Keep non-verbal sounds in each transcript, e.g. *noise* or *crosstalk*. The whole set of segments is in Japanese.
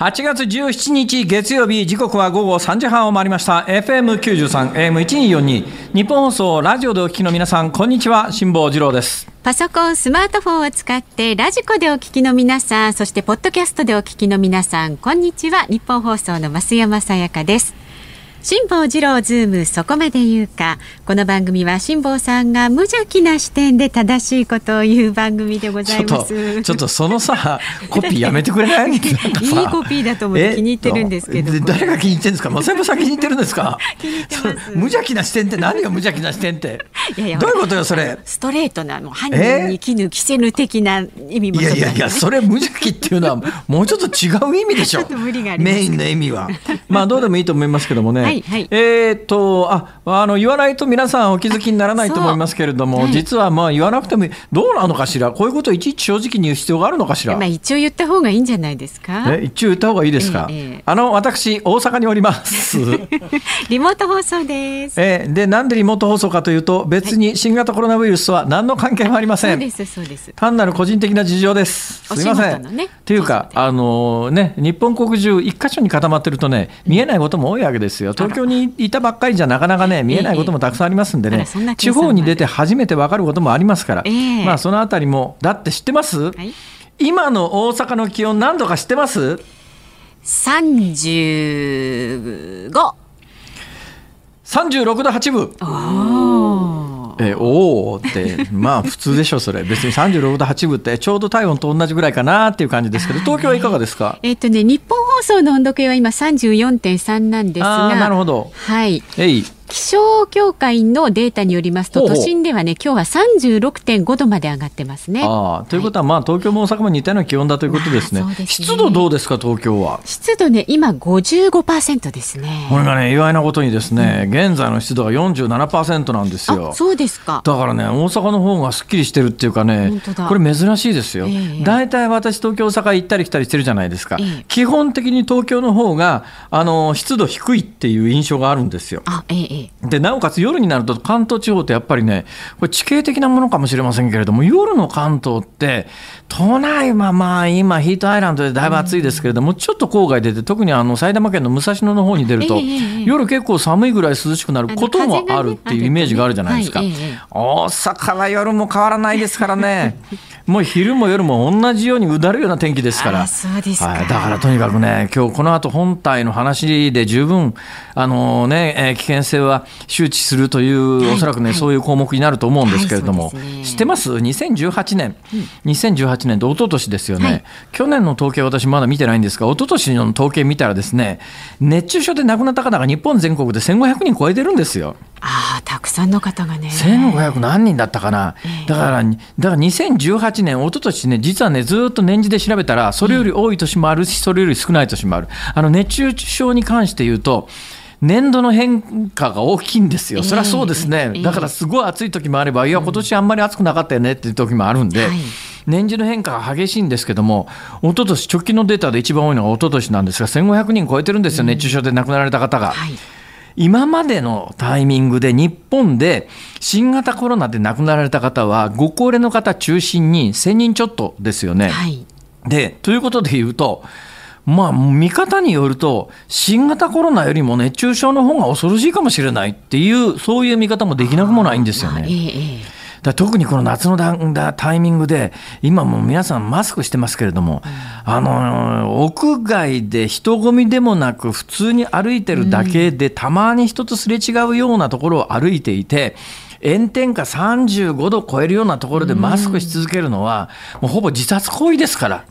8月17日月曜日時刻は午後3時半を回りました。FM93 AM1242 ニッポン放送ラジオでお聞きの皆さんこんにちは辛坊治郎です。パソコンスマートフォンを使って radikoでお聞きの皆さんそしてポッドキャストでお聞きの皆さんこんにちは。ニッポン放送の増山さやかです。辛坊治郎ズームそこまで言うか。この番組は辛坊さんが無邪気な視点で正しいことを言う番組でございます。ちょっとそのさ *laughs* コピーやめてくれない？いいコピーだと思って気に入ってるんですけど。誰が気に入ってるんですか？松山さん気に入ってるんですか？無邪気な視点って何が無邪気な視点って？いやいやどういうことよそれ？ストレートなの犯人に着ぬ着せぬ的な意味もいやいやいやそれ無邪気っていうのはもうちょっと違う意味でしょ。メインの意味は。まあどうでもいいと思いますけどもね。はいはい、えっ、とああの言わないと皆さんお気づきにならないと思いますけれども、はい、実はまあ言わなくてもどうなのかしら？こういうことをいちいち正直に言う必要があるのかしら、まあ、一応言った方がいいんじゃないですか？え一応言った方がいいですか、えーえー、あの私大阪におります。*laughs* リモート放送です、えー、でなんでリモート放送かというと別に新型コロナウイルスは何の関係もありません、そうですそうです。単なる個人的な事情です。すみません、ね、っていうかあのね日本国中一箇所に固まってるとね見えないことも多いわけですよ東京にいたばっかりじゃなかなかね見えないこともたくさんありますんでね、地方に出て初めて分かることもありますから、まあそのあたりもだって知ってます、今の大阪の気温何度か知ってます？35 36度8分えおおって *laughs* まあ普通でしょそれ。別に36度8分ってちょうど体温と同じぐらいかなっていう感じですけど東京はいかがですか、えっ、とね日本放送の温度計は今34.3なんですが。なるほど。はい。えい気象協会のデータによりますと、都心ではね、今日は36.5度まで上がってますね。あということは、まあ、東京も大阪も似たような気温だということですね。まあ、すね湿度どうですか、東京は？湿度ね、今55%ですね。これがね、意外なことにですね、うん、現在の湿度が47%なんですよ。そうですか。だからね、大阪の方がすっきりしてるっていうかね、これ珍しいですよ。大、体、私、東京、大阪行ったり来たりしてるじゃないですか。えー、基本的に東京の方が、あの、湿度低いっていう印象があるんですよ。あ、えー、で、なおかつ夜になると関東地方ってやっぱりね、これ地形的なものかもしれませんけれども、夜の関東って、都内はまあ今ヒートアイランドでだいぶ暑いですけれども、ちょっと郊外出て、特にあの埼玉県の武蔵野の方に出ると、夜結構寒いぐらい涼しくなることもあるっていうイメージがあるじゃないですか。大阪は夜も変わらないですからね。*laughs* もう昼も夜も同じようにうだるような天気ですから、はい、だからとにかくね、今日この後本体の話で十分、あのね、えー、危険性は周知するという、はい、おそらくね、はい、そういう項目になると思うんですけれども、知ってます ?2018 年、うん、2018年で一昨年ですよね、去年の統計、私まだ見てないんですが、一昨年の統計見たらですね、熱中症で亡くなった方が日本全国で1500人超えてるんですよ。ああ、たくさんの方がね。1500何人だったかな。えー、だから、だから2018年、一昨年ね、実はね、ずっと年次で調べたら、それより多い年もあるし、それより少ない年もある。あの、熱中症に関して言うと、年度の変化が大きいんですよ、そりゃそうですね、だからすごい暑い時もあれば、いや、今年あんまり暑くなかったよねっていう時もあるんで、年次の変化が激しいんですけども、一昨年直近のデータで一番多いのが一昨年なんですが、1500人超えてるんですよ、熱中症で亡くなられた方が。はい。今までのタイミングで日本で新型コロナで亡くなられた方はご高齢の方中心に1000人ちょっとですよね。はい、でということで言うとまあ見方によると新型コロナよりも熱中症の方が恐ろしいかもしれないっていうそういう見方もできなくもないんですよね。ええだ特にこの夏のだタイミングで、今も皆さんマスクしてますけれども、うん、あの、屋外で人混みでもなく、普通に歩いてるだけで、うん、たまに人とすれ違うようなところを歩いていて、炎天下35度超えるようなところでマスクし続けるのは、もうほぼ自殺行為ですから、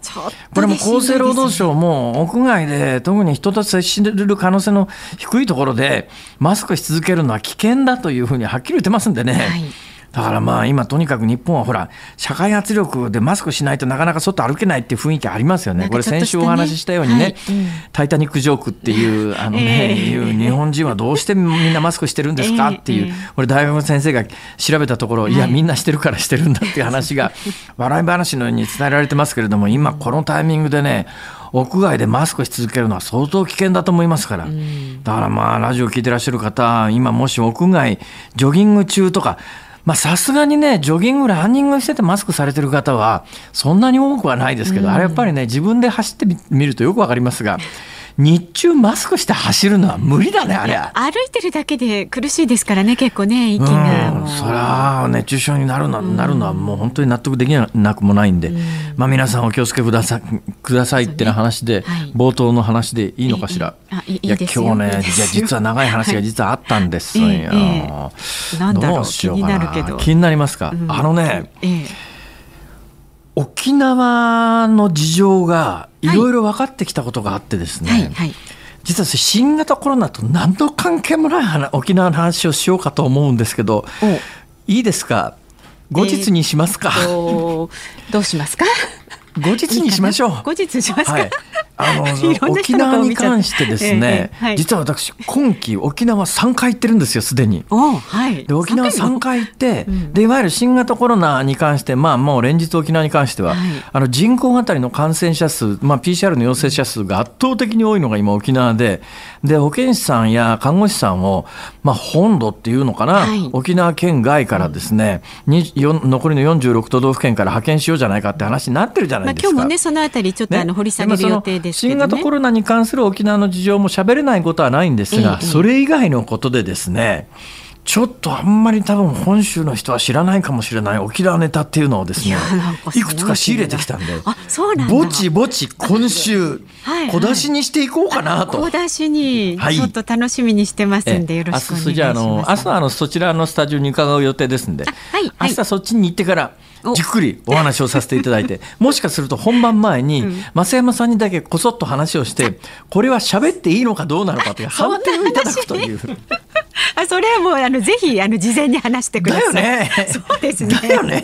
これも厚生労働省も屋外で特に人と接しる可能性の低いところでマスクし続けるのは危険だというふうにはっきり言ってますんでね。はいだからまあ今とにかく日本はほら社会圧力でマスクしないとなかなか外歩けないっていう雰囲気ありますよね。これ先週お話ししたようにね、はい。うん、タイタニックジョークっていうあのね、えー、いう日本人はどうしてみんなマスクしてるんですかっていう、これ大学の先生が調べたところ、いやみんなしてるからしてるんだっていう話が *laughs* 笑い話のように伝えられてますけれども今このタイミングでね屋外でマスクし続けるのは相当危険だと思いますから、だからまあラジオ聞いてらっしゃる方今もし屋外ジョギング中とかまあさすがにね、ジョギング、ランニングしててマスクされてる方は、そんなに多くはないですけど、あれやっぱりね、自分で走ってみるとよくわかりますが、日中マスクして走るのは無理だねあれ。歩いてるだけで苦しいですからね結構ね息が、うん、そりゃ熱中症になるの,、なるのはもう本当に納得できなくもないんで、うん、まあ皆さんお気をつけくださくださいってな話で、ね。はい、冒頭の話でいいのかしら、いいや今日ねじゃ実は長い話が実はあったんですよ、はいええ。なんだろう気になるけど。気になりますか、うん、あのね、ええ沖縄の事情がいろいろ分かってきたことがあってですね、はいはい。はい、実は新型コロナと何の関係もない沖縄の話をしようかと思うんですけどいいですか？後日にしますか、えー、どうしますか？後日にしましょう。後日しますか、はい。あの *laughs* 沖縄に関してですね、えーはい、実は私今期沖縄3回行ってるんですよすでに。はい、で沖縄3回行って、うん、でいわゆる新型コロナに関してまあもう連日沖縄に関しては、はい、あの人口当たりの感染者数、まあ、PCR の陽性者数が圧倒的に多いのが今沖縄でで保健師さんや看護師さんを、まあ、本土っていうのかな、はい、沖縄県外からですね、うん、残りの46都道府県から派遣しようじゃないかって話になってるじゃないですか。まあ、今日もねそのあたりちょっとあの掘り下げる予定でですけど、ね、新型コロナに関する沖縄の事情も喋れないことはないんですが、ええ、それ以外のことでですねちょっとあんまり多分本州の人は知らないかもしれない沖縄ネタっていうのをですねいくつか仕入れてきたんでぼちぼち今週小出しにしていこうかなと、小出しにちょっと楽しみにしてますんで、よろしくお願いします。じゃあの明日あのそちらのスタジオに伺う予定ですんで、はい、明日そっちに行ってからじっくりお話をさせていただいて *laughs* もしかすると本番前に増山さんにだけこそっと話をしてこれは喋っていいのかどうなのかという判定をいただくという。あそれはもうあのぜひあの事前に話してください。だよね。そうですね。だよね。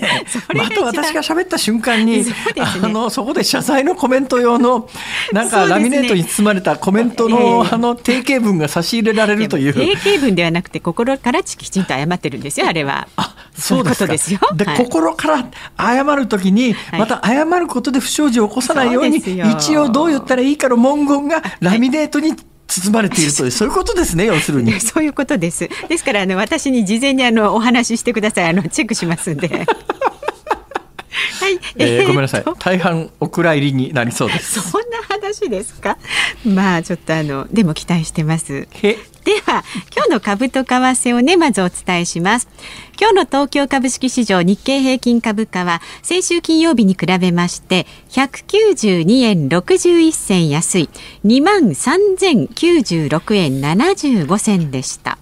また私が喋った瞬間に、ね、あのそこで謝罪のコメント用のなんかラミネートに包まれたコメントの、ね、あの定型文が差し入れられるという。定型文ではなくて心からきちんと謝ってるんですよあれは。あそうですですよ。で、はい、心から謝るときにまた謝ることで不祥事を起こさないように、一応どう言ったらいいかの文言がラミネートに包まれているとそういうことですね、要するに。*laughs* そういうことです。ですから、あの、私に事前に、あの、お話ししてください。あの、チェックしますんで。はい、えー、ごめんなさい。大半お蔵入りになりそうです。そんな話ですか？まあ、ちょっと、あの、でも期待してます。では今日の株と為替をねまずお伝えします今日の東京株式市場日経平均株価は先週金曜日に比べまして192円61銭安い2万3096円75銭でした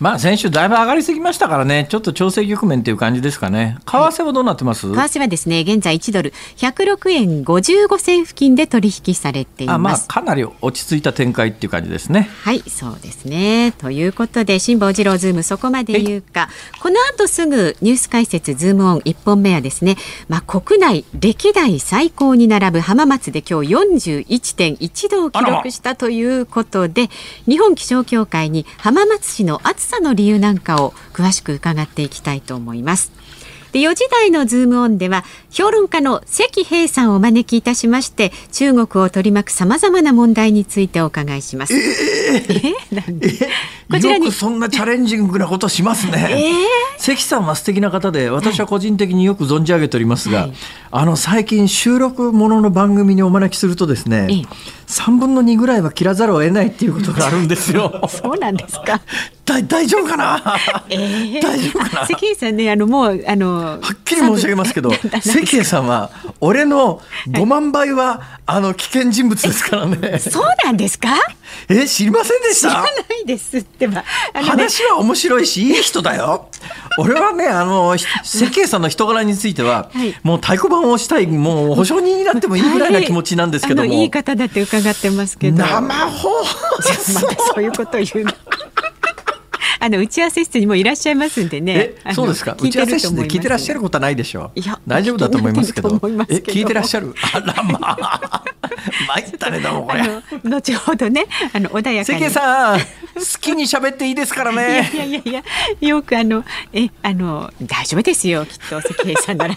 まあ先週だいぶ上がりすぎましたからね、ちょっと調整局面という感じですかね。為替はどうなってます、はい、為替はですね、現在1ドル106円55銭付近で取引されています。あまあかなり落ち着いた展開っていう感じですね。はい、そうですね。ということで、辛坊治郎ズームそこまで言うか、この後すぐニュース解説ズームオン1本目はですね、まあ国内歴代最高に並ぶ浜松で今日41.1度を記録したということで、日本気象協会に浜松市の暑さの理由なんかを詳しく伺っていきたいと思います。で4時台のズームオンでは評論家の関平さんをお招きいたしまして中国を取り巻くさまざまな問題についてお伺いします。えー、えこちらによくそんなチャレンジングなことしますね。*laughs* えー、関さんは素敵な方で私は個人的によく存じ上げておりますが、はい、あの最近収録ものの番組にお招きするとですね、えー、3分の2ぐらいは切らざるを得ないっていうことがあるんですよ。そうなんですか。大大丈夫かな、えー、大丈夫かな？関根さんねあのもうあのはっきり申し上げますけど関根さんは俺の5万倍は、あの危険人物ですからね。そうなんですか？え知りませんでした？知らないですってば、ね、話は面白いしいい人だよ俺はねあの関根さんの人柄については、はい、もう太鼓判を押したいもう保証人になってもいいぐらいな気持ちなんですけども、はい、いい方だって伺ってますけど。生放送。*laughs* そういうこと言うのあの打ち合わせ室にもいらっしゃいますんでね。そうですか？打ち合わせ室で聞いてらっしゃることはないでしょう？いや、大丈夫だと思いますけど。え、聞いてらっしゃる？あらまあ。*laughs* 参ったね、どうもこれ。後ほどね、あの穏やかに。関さん、好きに喋っていいですからね。いやいやいやよくあの、え、あの、大丈夫ですよ、きっと関平さんなら。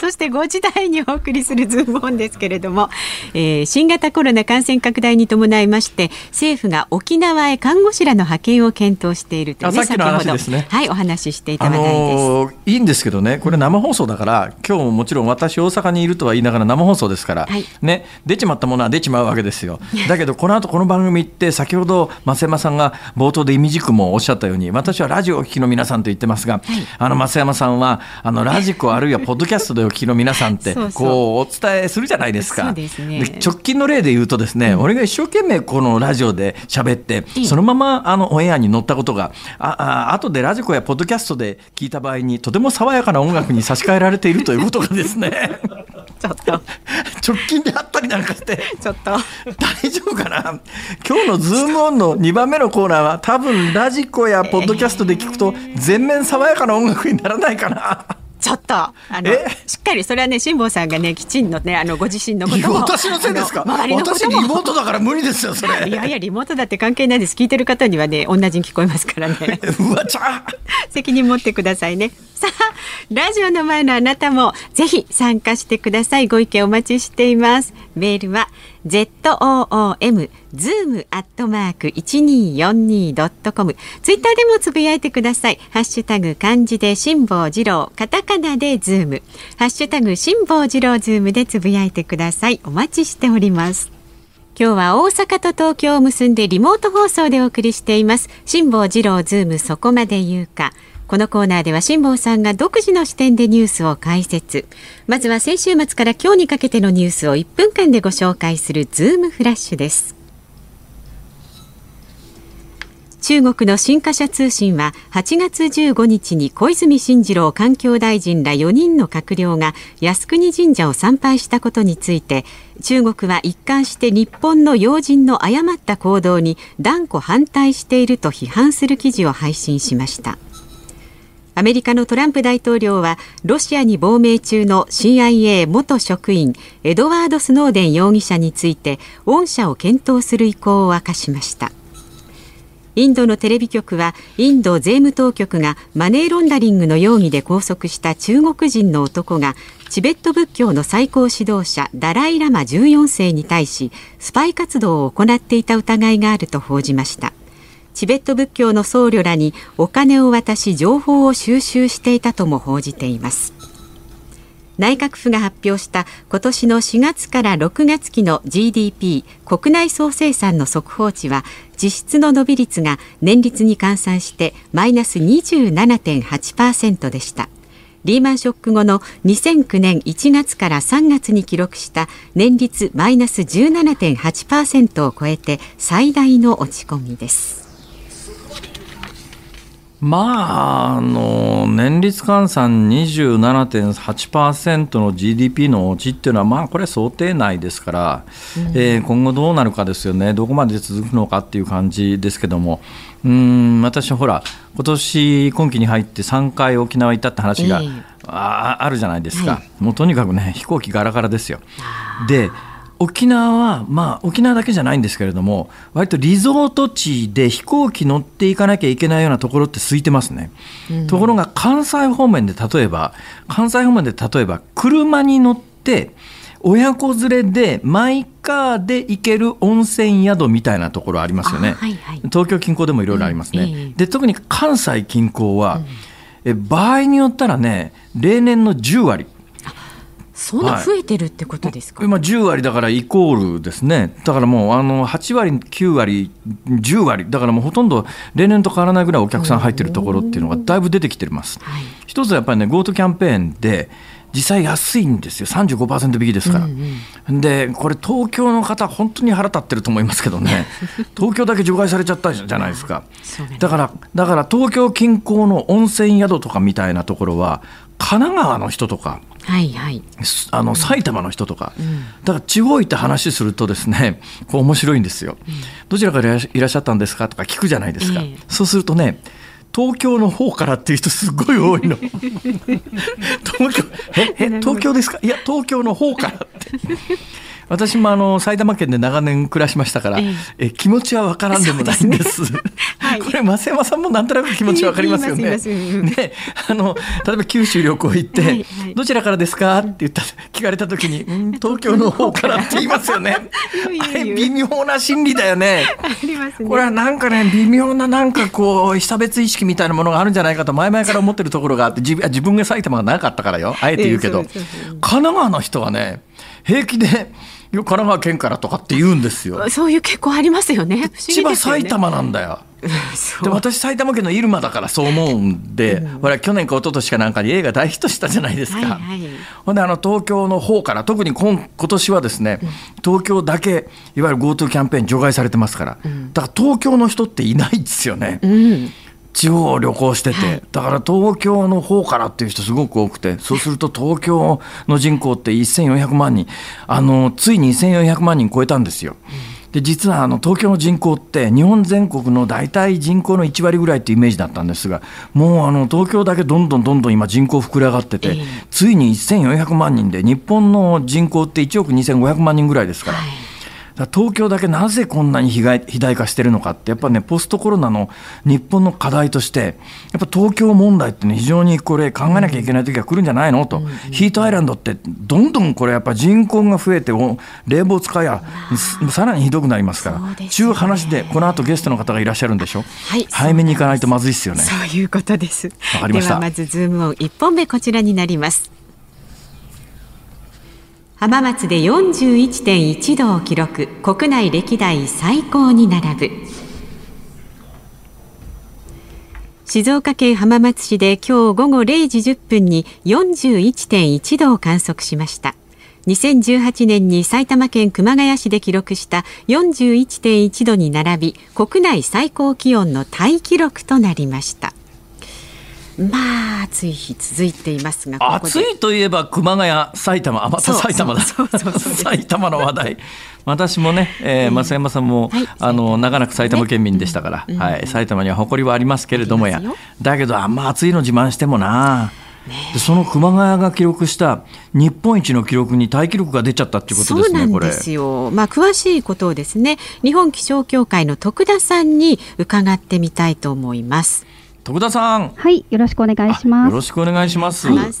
そして5時台にお送りするズームオンですけれども、えー、新型コロナ感染拡大に伴いまして、政府が沖縄へ看護師らの派遣を検討しているというね、先ほど、ね、はい、お話ししていた話題です、あのー、いいんですけどね、これ生放送だから、今日ももちろん私大阪にいるとは言いながら生放送ですから、はい、ね、出ちまったものは出ちまうわけですよ。だけど、この後この番組って、先ほど増山さんが冒頭で意味軸もおっしゃったように、私はラジオをお聞きの皆さんと言ってますが、はい、あの増山さんは、あの radikoあるいはポッドキャストでお聞きの皆さんって、こうお伝えするじゃないですか。ですね、直近の例で言うとですね、うん、俺が一生懸命このラジオで喋って、そのままあのオンエアに乗ったことが、ああ後で radikoやポッドキャストで聞いた場合に、とても爽やかな音楽に差し替えられているということがですね。ちょっと *laughs* 直近であったりなんかしてちょっと大丈夫かな？今日のズームオンの2番目のコーナーは多分 radikoやポッドキャストで聞くと全面爽やかな音楽にならないかな。ちょっとあのしっかりそれはね辛坊さんがねきちんのねあのご自身のことも私のせいですか？私リモートだから無理ですよそれ。*laughs* いやいやリモートだって関係ないです。聞いてる方にはね同じに聞こえますからね。*laughs* うわちゃ責任持ってくださいね。さあラジオの前のあなたもぜひ参加してください。ご意見お待ちしています。メールは zoom zoom アットマーク一二四二ドットコム。ツイッターでもつぶやいてください。ハッシュタグ漢字で辛坊治郎。カタカナでズーム。ハッシュタグ辛坊治郎ズームでつぶやいてください。お待ちしております。今日は大阪と東京を結んでリモート放送でお送りしています。辛坊治郎ズームそこまで言うか。このコーナーでは辛坊さんが独自の視点でニュースを解説。まずは先週末から今日にかけてのニュースを1分間でご紹介するズームフラッシュです。中国の新華社通信は8月15日に小泉進次郎環境大臣ら4人の閣僚が靖国神社を参拝したことについて中国は一貫して日本の要人の誤った行動に断固反対していると批判する記事を配信しました。アメリカのトランプ大統領はロシアに亡命中の CIA 元職員エドワード・スノーデン容疑者について恩赦を検討する意向を明かしました。インドのテレビ局はインド税務当局がマネーロンダリングの容疑で拘束した中国人の男がチベット仏教の最高指導者ダライ・ラマ14世に対しスパイ活動を行っていた疑いがあると報じました。チベット仏教の僧侶らにお金を渡し情報を収集していたとも報じています。内閣府が発表した今年の4月から6月期の GDP 国内総生産の速報値は実質の伸び率が年率に換算してマイナス27.8%でした。リーマンショック後の2009年1月から3月に記録した年率マイナス17.8%を超えて最大の落ち込みです。まあ、あの年率換算27.8%の GDP の落ちっていうのは、まあ、これ想定内ですから、うん、えー、今後どうなるかですよね、どこまで続くのかっていう感じですけども、うん私、ほら、今年今期に入って3回沖縄行ったって話が、えー、ああるじゃないですか、はい、もうとにかくね、飛行機ガラガラですよ。で沖縄は、まあ、沖縄だけじゃないんですけれども、割とリゾート地で飛行機乗っていかなきゃいけないようなところって空いてますね。うん、ところが、関西方面で例えば、関西方面で例えば、車に乗って、親子連れでマイカーで行ける温泉宿みたいなところありますよね。はいはい、東京近郊でもいろいろありますね。うんえー、で特に関西近郊は、うん、え場合によったらね例年の10割そんな増えてるってことですか、はい、まあ、10割だからイコールですね、だからもうあの8割、9割、10割、だからもうほとんど例年と変わらないぐらいお客さん入ってるところっていうのがだいぶ出てきてます。はい、一つはやっぱりね、GoTo キャンペーンで、実際安いんですよ、35%引きですから、うんうん、でこれ、東京の方、本当に腹立ってると思いますけどね、*laughs* 東京だけ除外されちゃったじゃないですか、だから、だから東京近郊の温泉宿とかみたいなところは、神奈川の人とか、はいはい。あの埼玉の人とか、だから地方行って話するとですねこう面白いんですよ、どちらからいらっしゃったんですかとか聞くじゃないですか、ええ。そうするとね東京の方からっていう人すごい多いの。*laughs* 東京え？え？東京ですか？いや東京の方からって私もあの埼玉県で長年暮らしましたから、えええ気持ちはわからんでもないんです。はい *laughs* これ増山さんもなんとなく気持ちわかりますよね。ね、あの例えば九州旅行行って、はいはいどちらからですかって言った聞かれた時に、うん東京の方からって言いますよね。*laughs* あれ微妙な心理だよね。ね。これはなんかね微妙ななんかこう被差別意識みたいなものがあるんじゃないかと前々から思ってるところがあって自分自分が埼玉がなかったからよあえて言うけど、神奈川の人はね平気で「いや神奈川県から」とかって言うんですよ。そういう傾向ありますよね。ね。千葉埼玉なんだよ。で私埼玉県の入間だからそう思うんで、ほら去年か一昨年かなんかに映画大ヒットしたじゃないですか。はいはいほんであの東京の方から特に今今年はですね、東京だけいわゆる GoTo キャンペーン除外されてますから、だから東京の人っていないですよね。うん。地方を旅行してて、はいだから東京の方からっていう人すごく多くてそうすると東京の人口って1400万人あのついに1400万人超えたんですよ。で実はあの東京の人口って日本全国の大体人口の1割ぐらいっていうイメージだったんですがもうあの東京だけどんどんどんどん今人口膨れ上がってて、ええついに1400万人で日本の人口って1億2500万人ぐらいですから。はい。東京だけなぜこんなに被害肥大化してるのかってやっぱねポストコロナの日本の課題としてやっぱ東京問題ってね非常にこれ考えなきゃいけない時が来るんじゃないの？と、ヒートアイランドってどんどんこれやっぱ人口が増えてお冷房使いやすさらにひどくなりますから。ちゅう話でこの後ゲストの方がいらっしゃるんでしょ、はい。早めに行かないとまずいっすよね。そういうことです。わかりました。ではまずズームオン一本目こちらになります。浜松で41.1度を記録、国内歴代最高に並ぶ。静岡県浜松市で今日午後0時10分に41.1度を観測しました。2018年に埼玉県熊谷市で記録した41.1度に並び国内最高気温のタイ記録となりましたまあ暑い日続いていますが暑いといえば熊谷、埼玉、あまた埼玉だ。*laughs* 埼玉の話題。私もね、えー、増山さんも、はいあの長らく埼玉県民でしたから、うんはい、埼玉には誇りはありますけれどもや。だけどあんま暑いの自慢してもな、でその熊谷が記録した日本一の記録にタイ記録が出ちゃったっていうことですねそうなんですよ。まあ詳しいことをですね、日本気象協会の徳田さんに伺ってみたいと思います。徳田さんはい、よろしくお願いします。よろしくお願いしますお願い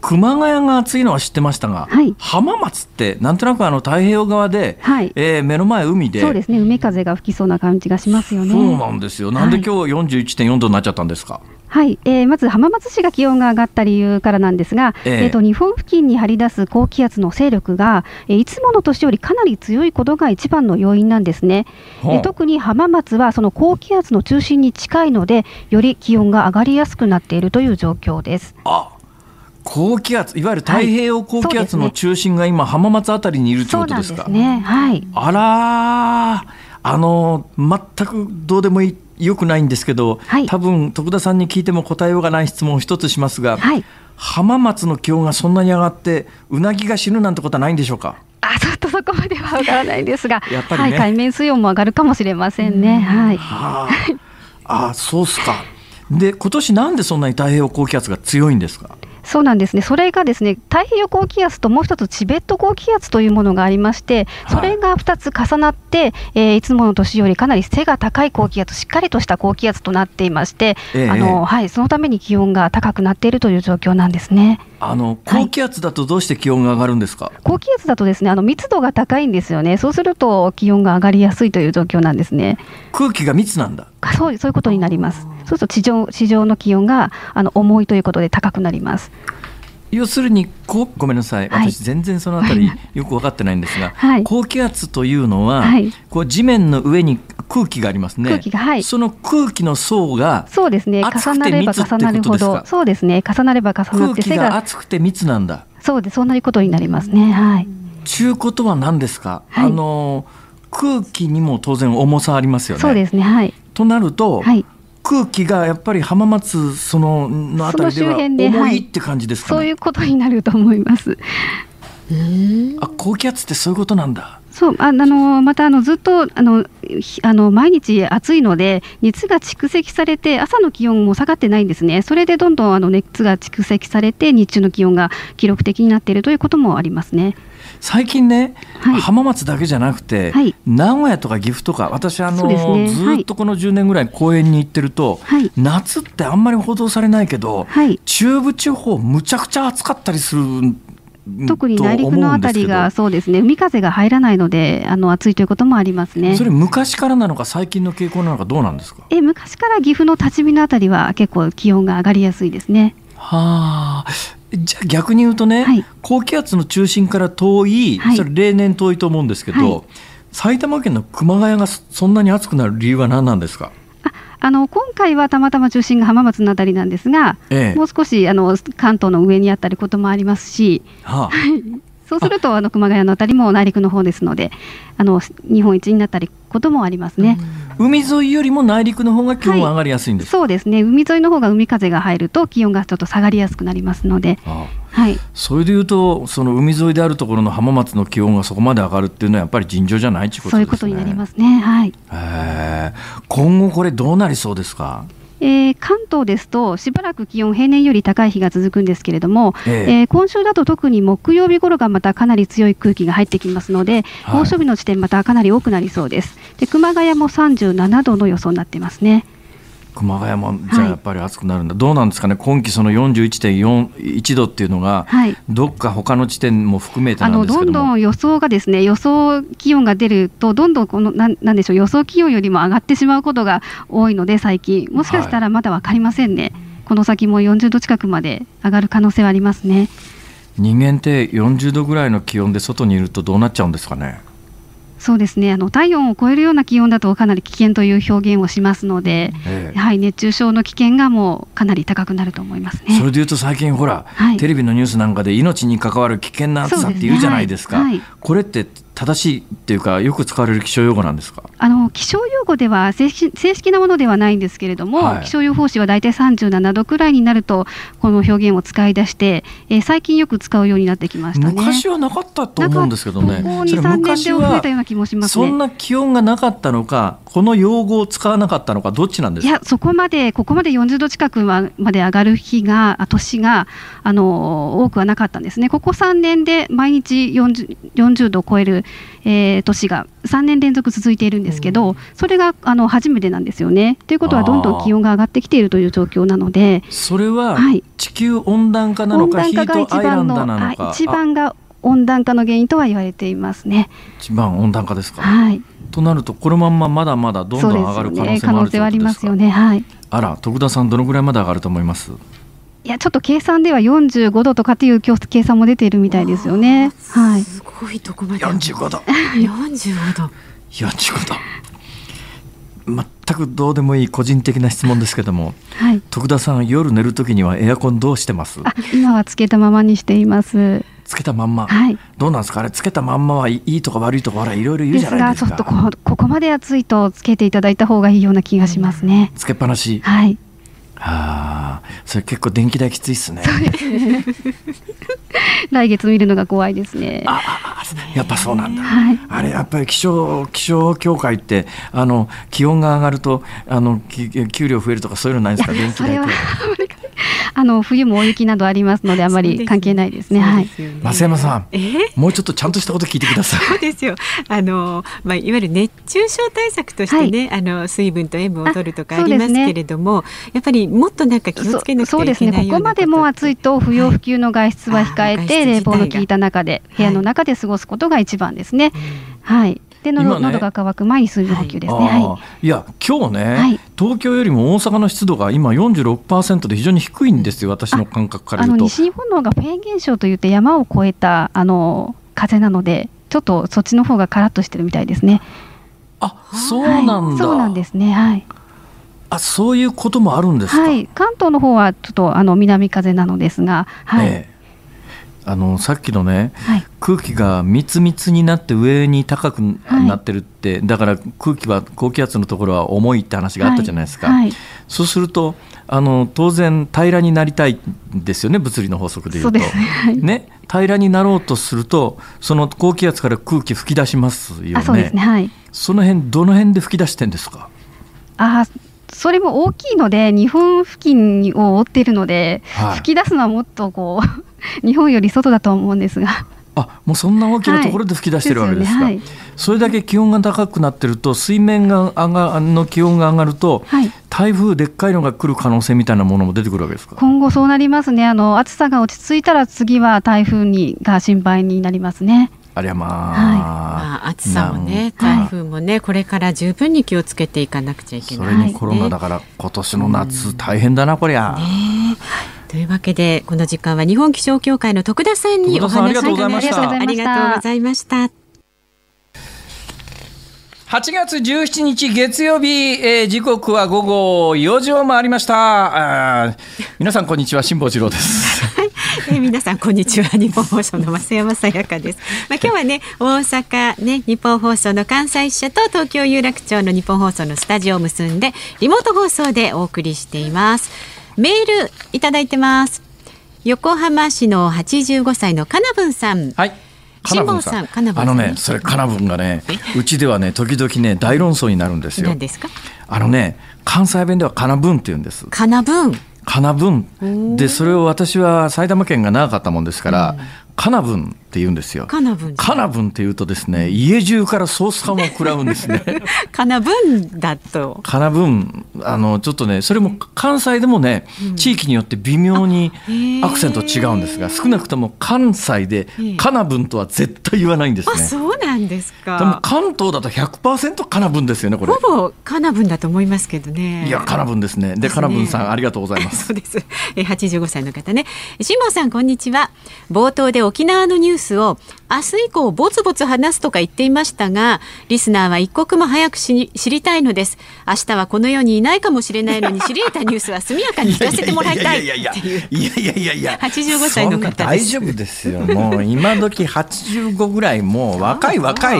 熊谷が暑いのは知ってましたが、はい浜松ってなんとなくあの太平洋側で、はいえー目の前海でそうですね、海風が吹きそうな感じがしますよね。そうなんですよ。なんではい今日41.4度になっちゃったんですか？はい、えーまず浜松市が気温が上がった理由からなんですが、えええーと日本付近に張り出す高気圧の勢力が、えーいつもの年よりかなり強いことが一番の要因なんですね。えー特に浜松はその高気圧の中心に近いので、より気温が上がりやすくなっているという状況です。あ、高気圧、いわゆる太平洋高気圧の中心が今浜松あたりにいるということですすね。はい。あらー、あの全くどうでもいい。よくないんですけど、はい多分徳田さんに聞いても答えようがない質問を一つしますが、はい。浜松の気温がそんなに上がってうなぎが死ぬなんてことはないんでしょうか？あ、ちょっとそこまではわからないですが、*laughs* やっぱりねはい、海面水温も上がるかもしれませんね。はい。はあ、あそうっすかで今年なんでそんなに太平洋高気圧が強いんですか？そうなんですね、それがですね太平洋高気圧ともう一つチベット高気圧というものがありまして、それが2つ重なって、えーいつもの年よりかなり背が高い高気圧、しっかりとした高気圧となっていまして、ええ。あのはい、そのために気温が高くなっているという状況なんですね。あのはい高気圧だとどうして気温が上がるんですか、高気圧だとですねあの密度が高いんですよね、そうすると気温が上がりやすいという状況なんですね。空気が密なんだあそうそういうことになります。そうすると地上地上の気温があの重いということで高くなります。要するにこうごめんなさい。はい。私全然そのあたりよく分かってないんですが、はい。高気圧というのは、はい。こう地面の上に空気がありますね。空気がはい。その空気の層がそうですね、重なれば重なるほど、そうですね、重なれば重なって背が、熱くて密なんだ。そうです、そんなことになりますね、はい。ちゅうことは何ですか、はい。あの空気にも当然重さありますよね。そうですね、はい。となると、はい。空気がやっぱり浜松そののあたりでは重いって感じですか、ね？はい、そういうことになると思います。あ高気圧ってそういうことなんだ。そうあのまたあのずっとあのあの毎日暑いので熱が蓄積されて朝の気温も下がってないんですね、それでどんどんあの熱が蓄積されて日中の気温が記録的になっているということもありますね。最近ね、はい、浜松だけじゃなくて、はい、名古屋とか岐阜とか私あの、ね、ずっとこの10年ぐらい公園に行ってると、はい、夏ってあんまり報道されないけど、中部地方むちゃくちゃ暑かったりする特に内陸のあたりがそうですね、海風が入らないので、あの暑いということもありますね。それ昔からなのか、最近の傾向なのか、どうなんですか？え、昔から岐阜の立ち見のあたりは、結構気温が上がりやすいですね。はあ。じゃあ逆に言うとね、はい、高気圧の中心から遠い、それ例年遠いと思うんですけど、はい、埼玉県の熊谷がそんなに暑くなる理由は何なんですか？あの今回はたまたま中心が浜松のあたりなんですが、ええ、もう少しあの関東の上にあったりこともありますし、はあ、そうするとあの熊谷のあたりも内陸の方ですのであの日本一になったりこともありますね。海沿いよりも内陸の方が気温は上がりやすいんです、はい、そうですね海沿いの方が海風が入ると気温がちょっと下がりやすくなりますので。はい、それでいうと、その海沿いであるところの浜松の気温がそこまで上がるっていうのは、やっぱり尋常じゃないということですね。そういうことになりますね。はい。今後これどうなりそうですか？えー、関東ですと、しばらく気温、平年より高い日が続くんですけれども、えー、えー、今週だと特に木曜日頃がまたかなり強い空気が入ってきますので、猛暑日の地点、またかなり多くなりそうです。で熊谷も37度の予想になってますね。熊谷もじゃあやっぱり暑くなるんだ、はい、どうなんですかね、今季その41.41度っていうのが、はい、どっか他の地点も含めてあのどんどん予想がですね、予想気温が出ると、どんどんこのなんなんでしょう、予想気温よりも上がってしまうことが多いので、最近、もしかしたらまだ分かりませんね、はい、この先も40度近くまで上がる可能性はありますね。人間って40度ぐらいの気温で外にいるとどうなっちゃうんですかね？そうですね。あの体温を超えるような気温だとかなり危険という表現をしますので、ええ、やはり熱中症の危険がもうかなり高くなると思いますね。それでいうと最近ほら、はい、テレビのニュースなんかで命に関わる危険な暑さっていうじゃないですか、ね。はい、これって正しいっていうかよく使われる気象用語なんですか？あの気象用語では正式なものではないんですけれども、はい、気象予報士は大体37度くらいになるとこの表現を使い出して、えー、最近よく使うようになってきましたね。昔はなかったと思うんですけどね。ここ2、3年で増えたような気もします、ね、そんな気温がなかったのかこの用語を使わなかったのかどっちなんですいやそこまでここまで40度近くまで上がる日が年があの多くはなかったんですね。ここ3年で毎日 40, 40度を超える、えー、年が3年連続続いているんですけど、うん、それがあの初めてなんですよね。ということはどんどん気温が上がってきているという状況なのでそれは地球温暖化なのか、はい、ヒートアイランドなのか一番が温暖化の原因とは言われていますね。一番温暖化ですか。はい。となるとこのまままだまだどんどん上がる可能性もある、ね、可能性はありますよね。はい。あら徳田さんどのぐらいまで上がると思います？いやちょっと計算では45度とかっていう計算も出ているみたいですよね。はい。すごいとこまで。45度。45度。45度。全くどうでもいい個人的な質問ですけども、はい、徳田さん夜寝る時にはエアコンどうしてます？今はつけたままにしていますつけたまんま、はい、どうなんですか？あれつけたまんまはいいとか悪いとかいろいろ言うじゃないですかちょっとこここまで暑いとつけていただいた方がいいような気がしますね、つけっぱなしはいああ、それ結構電気代きついっすね。*laughs* 来月見るのが怖いですね。ああ、やっぱそうなんだ。はい、あれやっぱり気象気象協会ってあの気温が上がるとあの給料増えるとかそういうのないですか？電気代 *laughs* あの冬も大雪などありますのであまり関係ないですね。はい。増山さん、もうちょっとちゃんとしたこと聞いてください。そうですよ。あのまあいわゆる熱中症対策としてね、はい、あの水分と塩分を取るとかありますけれども、ね、やっぱりもっとなんか気をつけなくちゃいけないそうですね。ここまでも暑いと不要不急の外出は控えて、冷房の効いた中で部屋の中で過ごすことが一番ですね。はい。での、ね、喉が渇く前に水分補給ですね。はい、いや今日ね、はい、東京よりも大阪の湿度が今46%で非常に低いんですよ私の感覚から言うと。西日本の方がフェーン現象といって山を越えたあの風なのでちょっとそっちの方がカラッとしてるみたいですね。あそうなんだ、はい、そうなんですね。はい。あそういうこともあるんですはい、関東の方はちょっとあの南風なのですが、はい、ええあのさっきのね、はい、空気が密密になって上に高くなってるって、はい、だから空気は高気圧のところは重いって話があったじゃないですか、はい、そうするとあの当然平らになりたいんですよね物理の法則でいうと。そうね。はい。ね？平らになろうとするとその高気圧から空気吹き出しますよね。あそうですね。はい。その辺どの辺で吹き出してんですか？あそれも大きいので日本付近を覆っているので、はい。吹き出すのはもっとこう *laughs* 日本より外だと思うんですが。あもうそんな大きなところで吹き出してるわけですか。はいですよね。それだけ気温が高くなってると水面が上がの気温が上がると、はい。台風でっかいのが来る可能性みたいなものも出てくるわけですか。今後そうなりますね。あの暑さが落ち着いたら次は台風にが心配になりますね。ありゃまあ、まあ、暑さもね、台風もね、これから十分に気をつけていかなくちゃいけそない、れにコロナだから今年の夏大変だなこりゃ。ねというわけでこの時間は日本気象協会の徳田さんにお話をがとうございましたありがとうございました。8月17日月曜日、えー時刻は午後4時を回りました。皆さんこんにちは辛坊治郎です。えー皆さんこんにちは日本放送の増山さやかです。まあ今日はね大阪ね日本放送の関西支社と東京有楽町の日本放送のスタジオを結んでリモート放送でお送りしています。メールいただいてます。横浜市の85歳のかなぶんさん。はい。辛坊さんさんあのね、それかなぶんがね、うちではね、時々ね、大論争になるんですよ何。ですか？あのね、関西弁ではかなぶんって言うんです。かなぶん。かなぶん。で、それを私は埼玉県が長かったもんですから、かなぶんって言うんですよ。かなぶん。かなぶんって言うとですね、家中からソース感を食らうんですね。かなぶんだと。かなぶん、あの、ちょっとね、それも関西でもね、地域によって微妙にアクセント違うんですが、少なくとも関西でええかなぶんとは絶対言わないんですあ、ね。そうなんですでもか。関東だと100%かなぶんですよね、これほ。ぼかなぶんだと思いますけどね。いや、かなぶんですね。で、かなぶんさん、ありがとうございます。*laughs* そうです。えー、85歳の方ね。辛坊さん、こんにちは。冒頭で沖縄のニューースを明日以降ぼつぼつ話すとか言っていましたが、リスナーは一刻も早く知り知りたいのです。明日はこの世にいないかもしれないのに知り得たニュースは速やかに聞かせてもらいたいいやいやいってい。やいやいやいやいや85歳の方です大丈夫ですよもう今時85ぐらいもう若い若い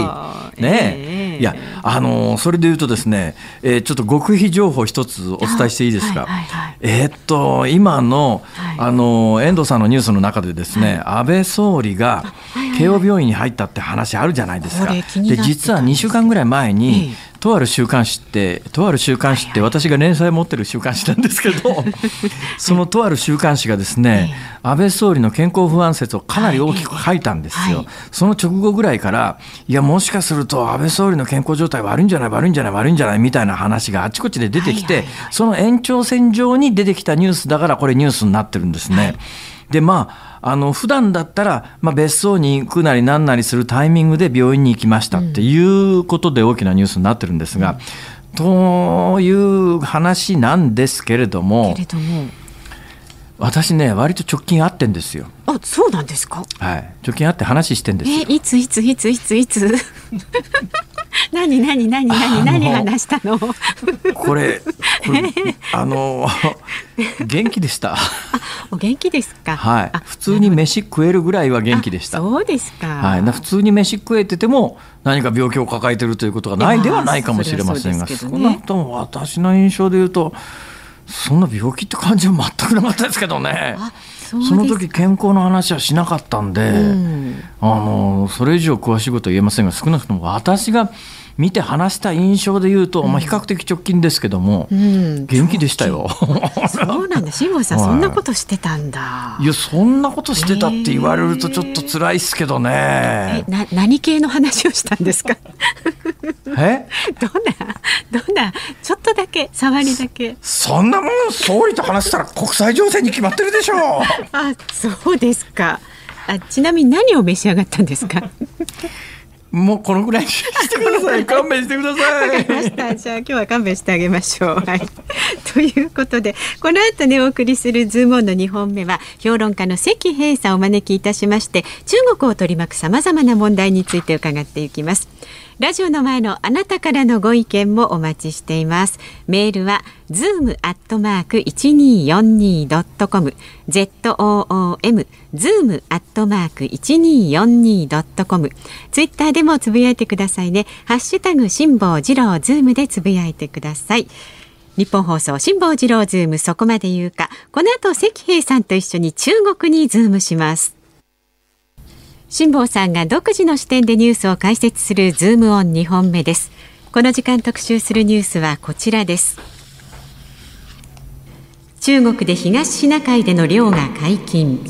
ね。ええ。いやあのそれで言うとですね、えーちょっと極秘情報一つお伝えしていいですか、はいはいはい。えーっと今の、はい。あの遠藤さんのニュースの中でですね、安倍総理が慶応病院に入ったって話あるじゃないですか。で実は2週間ぐらい前に、ええとある週刊誌ってとある週刊誌って私が連載持ってる週刊誌なんですけど *laughs* そのとある週刊誌がですね、安倍総理の健康不安説をかなり大きく書いたんですよ、はい。その直後ぐらいからいやもしかすると安倍総理の健康状態悪いんじゃない悪いんじゃない悪いんじゃないみたいな話があちこちで出てきて、その延長線上に出てきたニュースだからこれニュースになってるんですね。でまああの普段だったら、まあ、別荘に行くなりなんなりするタイミングで病院に行きましたっていうことで大きなニュースになってるんですが、という話なんですけれどもけれども、私ね割と直近あってんですよ。あ、そうなんですか？はい、直近あって話してんですよ。え、いついついついついつ？*laughs* *laughs* 何何何何何話したの？*laughs* これこれあの *laughs* 元気でした。お元気ですか？はいあ、普通に飯食えるぐらいは元気でした。あそうですか。はい、な普通に飯食えてても何か病気を抱えてるということがないではないかもしれませんが、少なくとも私の印象で言うとそんな病気って感じは全くなかったですけどねあ、その時健康の話はしなかったんで、んあのそれ以上詳しいことは言えませんが少なくとも私が見て話した印象で言うと、まあ、比較的直近ですけども、うん。元気でしたよ。そうなんだ。*laughs* 辛坊さん、はいそんなことしてたんだ。いやそんなことしてたって言われるとちょっと辛いっすけどねえ。、な、何系の話をしたんですか？え？*laughs* どんな、どんな、ちょっとだけ、触りだけ。そんなもん総理と話したら国際情勢に決まってるでしょう。あ、そうですか。あ、ちなみに何を召し上がったんですか？*laughs* もうこのぐらいにしてください。*laughs* 勘弁してくださわかりまい。した。じゃあ今日は勘弁してあげましょう。はい。ということで、この後ね、お送りするズームオンの2本目は、評論家の関平さんをお招きいたしまして、中国を取り巻く様々な問題について伺っていきます。ラジオの前のあなたからのご意見もお待ちしています。メールは zoom アットマーク一二四二ドットコム z o o m zoom アットマーク一二四二ドットコムツイッターでもつぶやいてくださいね。ハッシュタグ辛坊治郎ズームでつぶやいてください。ニッポン放送辛坊治郎ズームそこまで言うかこの後関平さんと一緒に中国にズームします辛坊さんが独自の視点でニュースを解説するズームオン2本目です。この時間特集するニュースはこちらです。中国で東シナ海での漁が解禁。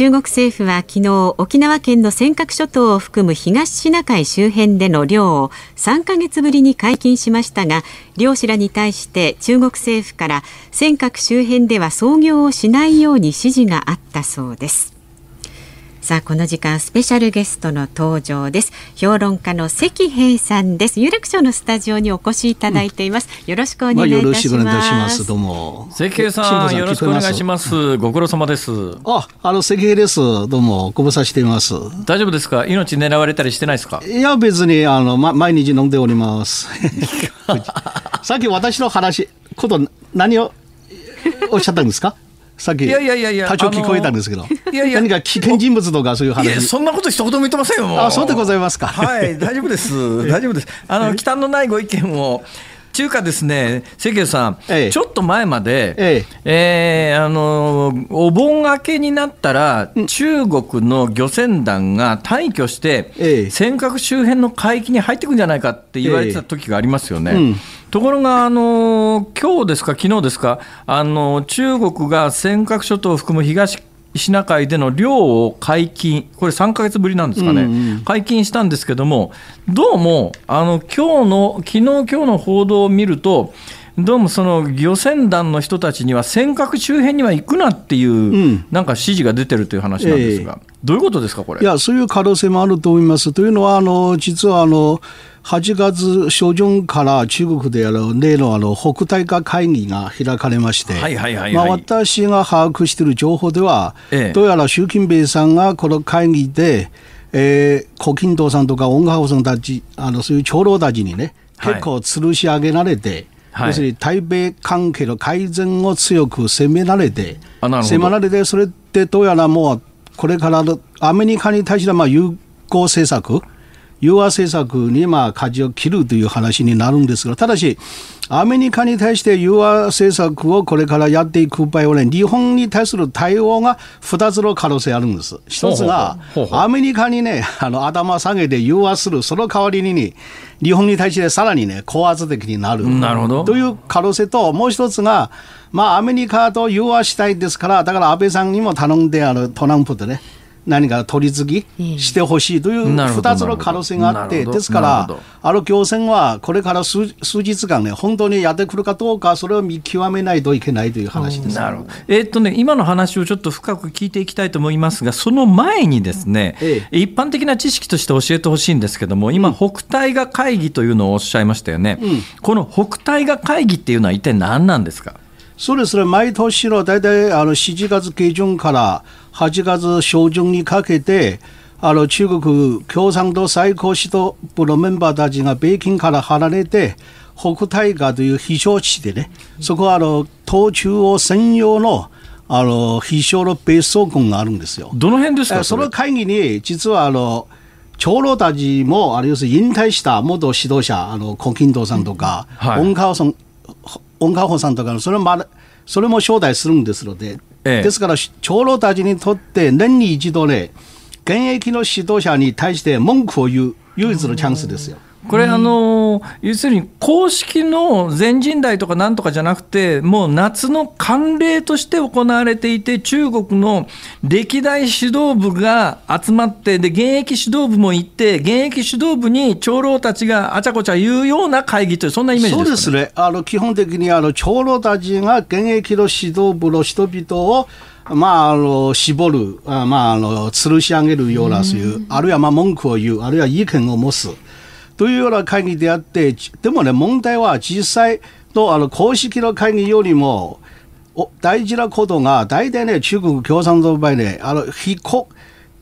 中国政府は昨日沖縄県の尖閣諸島を含む東シナ海周辺での漁を3ヶ月ぶりに解禁しましたが漁師らに対して中国政府から尖閣周辺では操業をしないように指示があったそうです。さあこの時間スペシャルゲストの登場です。評論家の関平さんです。有楽町のスタジオにお越しいただいています、うん、よろしくお願いいたします、まあ、よろしくお願いします。どうも。関平さんよろしくお願いします。ご苦労様です。ああの関平です。どうもご無沙汰しています。大丈夫ですか？命狙われたりしてないですか？いや別にあの、ま、毎日飲んでおります。*laughs* さっき私の話こと何をおっしゃったんですか？さっき、いやいやいやいや、多少聞こえたんですけど、いやいや何か危険人物とかそういう話。そんなこと一言も言ってませんよ、あ、そうでございますか。はい、大丈夫です。大丈夫です。あの、忌憚のないご意見を。中華ですね、関谷さん、ええ、ちょっと前まで、ええ。えー、あのお盆明けになったら、中国の漁船団が退去して、ええ、尖閣周辺の海域に入っていくんじゃないかって言われてた時がありますよね。うん。ところが、あの今日ですか、昨日ですか、あの中国が尖閣諸島を含む東シナ海での漁を解禁、これ3か月ぶりなんですかね、うんうん、解禁したんですけども、どうも、あの今日の、昨日今日の報道を見ると、どうもその漁船団の人たちには、尖閣周辺には行くなっていう、うん、なんか指示が出てるという話なんですが、えー、どういうことですか、これ？いや、そういう可能性もあると思います。というのは、あの実はあの8月初旬から中国であの例のあの北大化会議が開かれまして、私が把握している情報では、ええ、どうやら習近平さんがこの会議で、えー、胡錦涛さんとか温家宝さんたちあのそういう長老たちにね結構吊るし上げられて、はい、要するに対米関係の改善を強く責められて責められてそれってどうやらもうこれからのアメリカに対してはまあ友好政策融和政策にまあ舵を切るという話になるんですが、ただし、アメリカに対して融和政策をこれからやっていく場合はね、日本に対する対応が2つの可能性あるんです。一つが、アメリカにね、あの、頭下げて融和する、その代わりにね、日本に対してさらにね、高圧的になる。なるほど。という可能性と、もう一つが、まあ、アメリカと融和したいですから、だから安倍さんにも頼んであるトランプでね、何か取り次ぎしてほしいという2つの可能性があって、ですから、あの行政はこれから数数日間ね、本当にやってくるかどうか、それを見極めないといけないという話です、なるほど。えー、っとね、今の話をちょっと深く聞いていきたいと思いますが、その前にですね、ええ、一般的な知識として教えてほしいんですけども、今、北大河会議というのをおっしゃいましたよね、うん、この北大河会議っていうのは、一体何なんですか？そうですね、毎年の大体あの7月下旬から8月初旬にかけて、あの中国共産党最高指導部のメンバーたちが北京から離れて、北大河という非常地でね、そこはあの党中央専用のあの非常の別荘群があるんですよ。どの辺ですかその会議に実はあの長老たちもあるいは引退した元指導者あの胡錦涛さんとか、はい、温家さん温家宝さんとかのそれもそれも招待するんですので、ええ、ですから長老たちにとって年に一度ね現役の指導者に対して文句を言う唯一のチャンスですよ。これ、あの要するに公式の全人代とかなんとかじゃなくて、もう夏の慣例として行われていて、中国の歴代指導部が集まって、で現役指導部も行って、現役指導部に長老たちがあちゃこちゃ言うような会議という、そんなイメージ、ね、そうですね、あの基本的にあの長老たちが現役の指導部の人々をまあ、あの絞る、あまあ、あの吊るし上げるような、そういう、あるいはまあ文句を言う、あるいは意見を持つ。というような会議であって、でもね、問題は実際のあの公式の会議よりも、大事なことが、大体ね、中国共産党の場合ね、あの非公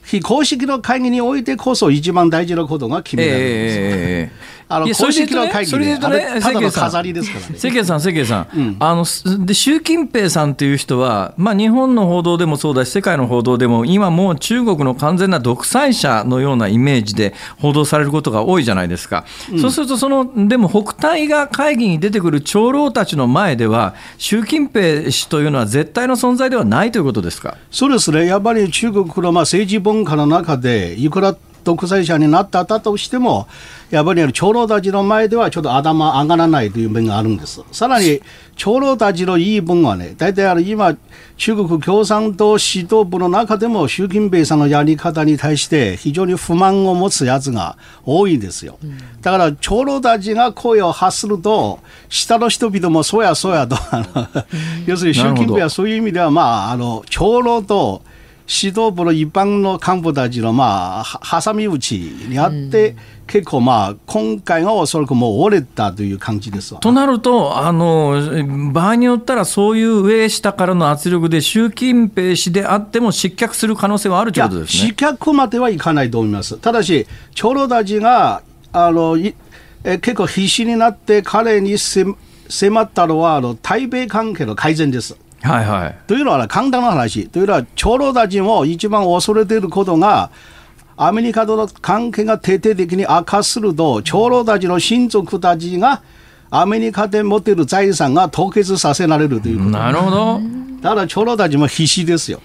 非公式の会議においてこそ一番大事なことが決められるんです、えーあの公式の会議で、ただの飾りですからね。関さん、関さん、うん、あので習近平さんという人は、まあ、日本の報道でもそうだし、世界の報道でも、今もう中国の完全な独裁者のようなイメージで報道されることが多いじゃないですか、うん、そうするとその、でも北戴が会議に出てくる長老たちの前では、習近平氏というのは絶対の存在ではないということですか？そうですね、やっぱり中国のまあ政治文化の中で、いくら独裁者になったとしても、やっぱり長老たちの前ではちょっと頭上がらないという面があるんです。さらに、長老たちの言い分はね、大体あの今、中国共産党指導部の中でも習近平さんのやり方に対して非常に不満を持つやつが多いんですよ。だから長老たちが声を発すると、下の人々もそうやそうやと、要するに習近平はそういう意味では、まあ、あの、長老と、指導部の一般の幹部たちの、まあ、挟み撃ちにあって、うん、結構、まあ、今回がおそらくもう折れたという感じですとなるとあの、場合によったら、そういう上下からの圧力で、習近平氏であっても失脚する可能性はあるということですね失脚まではいかないと思います。ただし、長老たちがあのえ結構必死になって彼に迫ったのはあの対米関係の改善です。はいはい、というのは、簡単な話、というのは、長老たちも一番恐れていることが、アメリカとの関係が徹底的に悪化すると、長老たちの親族たちが、アメリカで持っている財産が凍結させられるということ。なるほど。だから長老たちも必死ですよ。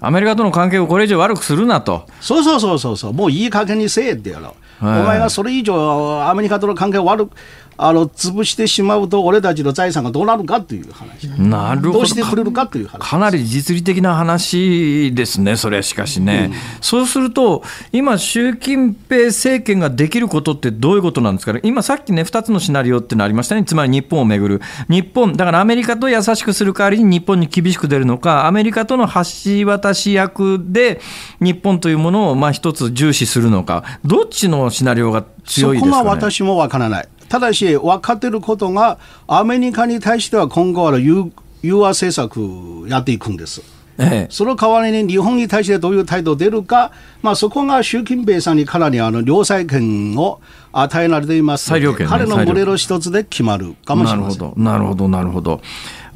アメリカとの関係をこれ以上悪くするなと。そうそうそうそうそう、もういい加減にせえってやろ。お前がそれ以上アメリカとの関係を悪くあの潰してしまうと、俺たちの財産がどうなるかという話、なるほど。どうしてくれるかという話。かなり実利的な話ですね、それはしかしね、うん、そうすると、今、習近平政権ができることってどういうことなんですかね、今、さっきね、2つのシナリオってのありましたね、つまり日本をめぐる、日本、だからアメリカと優しくする代わりに日本に厳しく出るのか、アメリカとの橋渡し役で、日本というものをまあ一つ重視するのか、どっちのシナリオが強いですか、ね、そこが私もわからない。ただし分かっていることがアメリカに対しては今後は融和政策やっていくんです。ええ、その代わりに日本に対してどういう態度を出るか、まあ、そこが習近平さんにかなりあの両裁権を与えられています。ので、ね、彼の群れの一つで決まるかもしれません。なるほどなるほど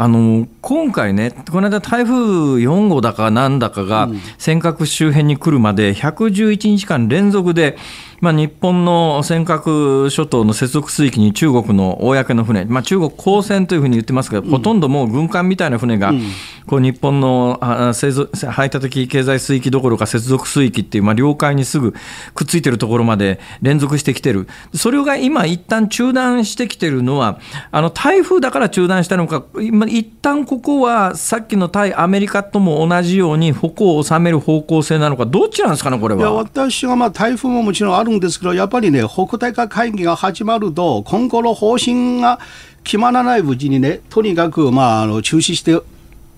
あの今回ね、この間、台風4号だかなんだかが尖閣周辺に来るまで、111日間連続で、まあ、日本の尖閣諸島の接続水域に中国の公の船、まあ、中国公船というふうに言ってますけど、うん、ほとんどもう軍艦みたいな船が、うん、こう日本の排他的経済水域どころか接続水域っていう、まあ、領海にすぐくっついてるところまで連続してきてる、それが今、一旦中断してきてるのは、あの台風だから中断したのか、今、一旦ここはさっきの対アメリカとも同じように、矛を収める方向性なのか、どっちなんですかね、これは。いや私はまあ台風ももちろんあるんですけど、やっぱりね、北大会会議が始まると、今後の方針が決まらないうちにね、とにかく、まあ、あの中止して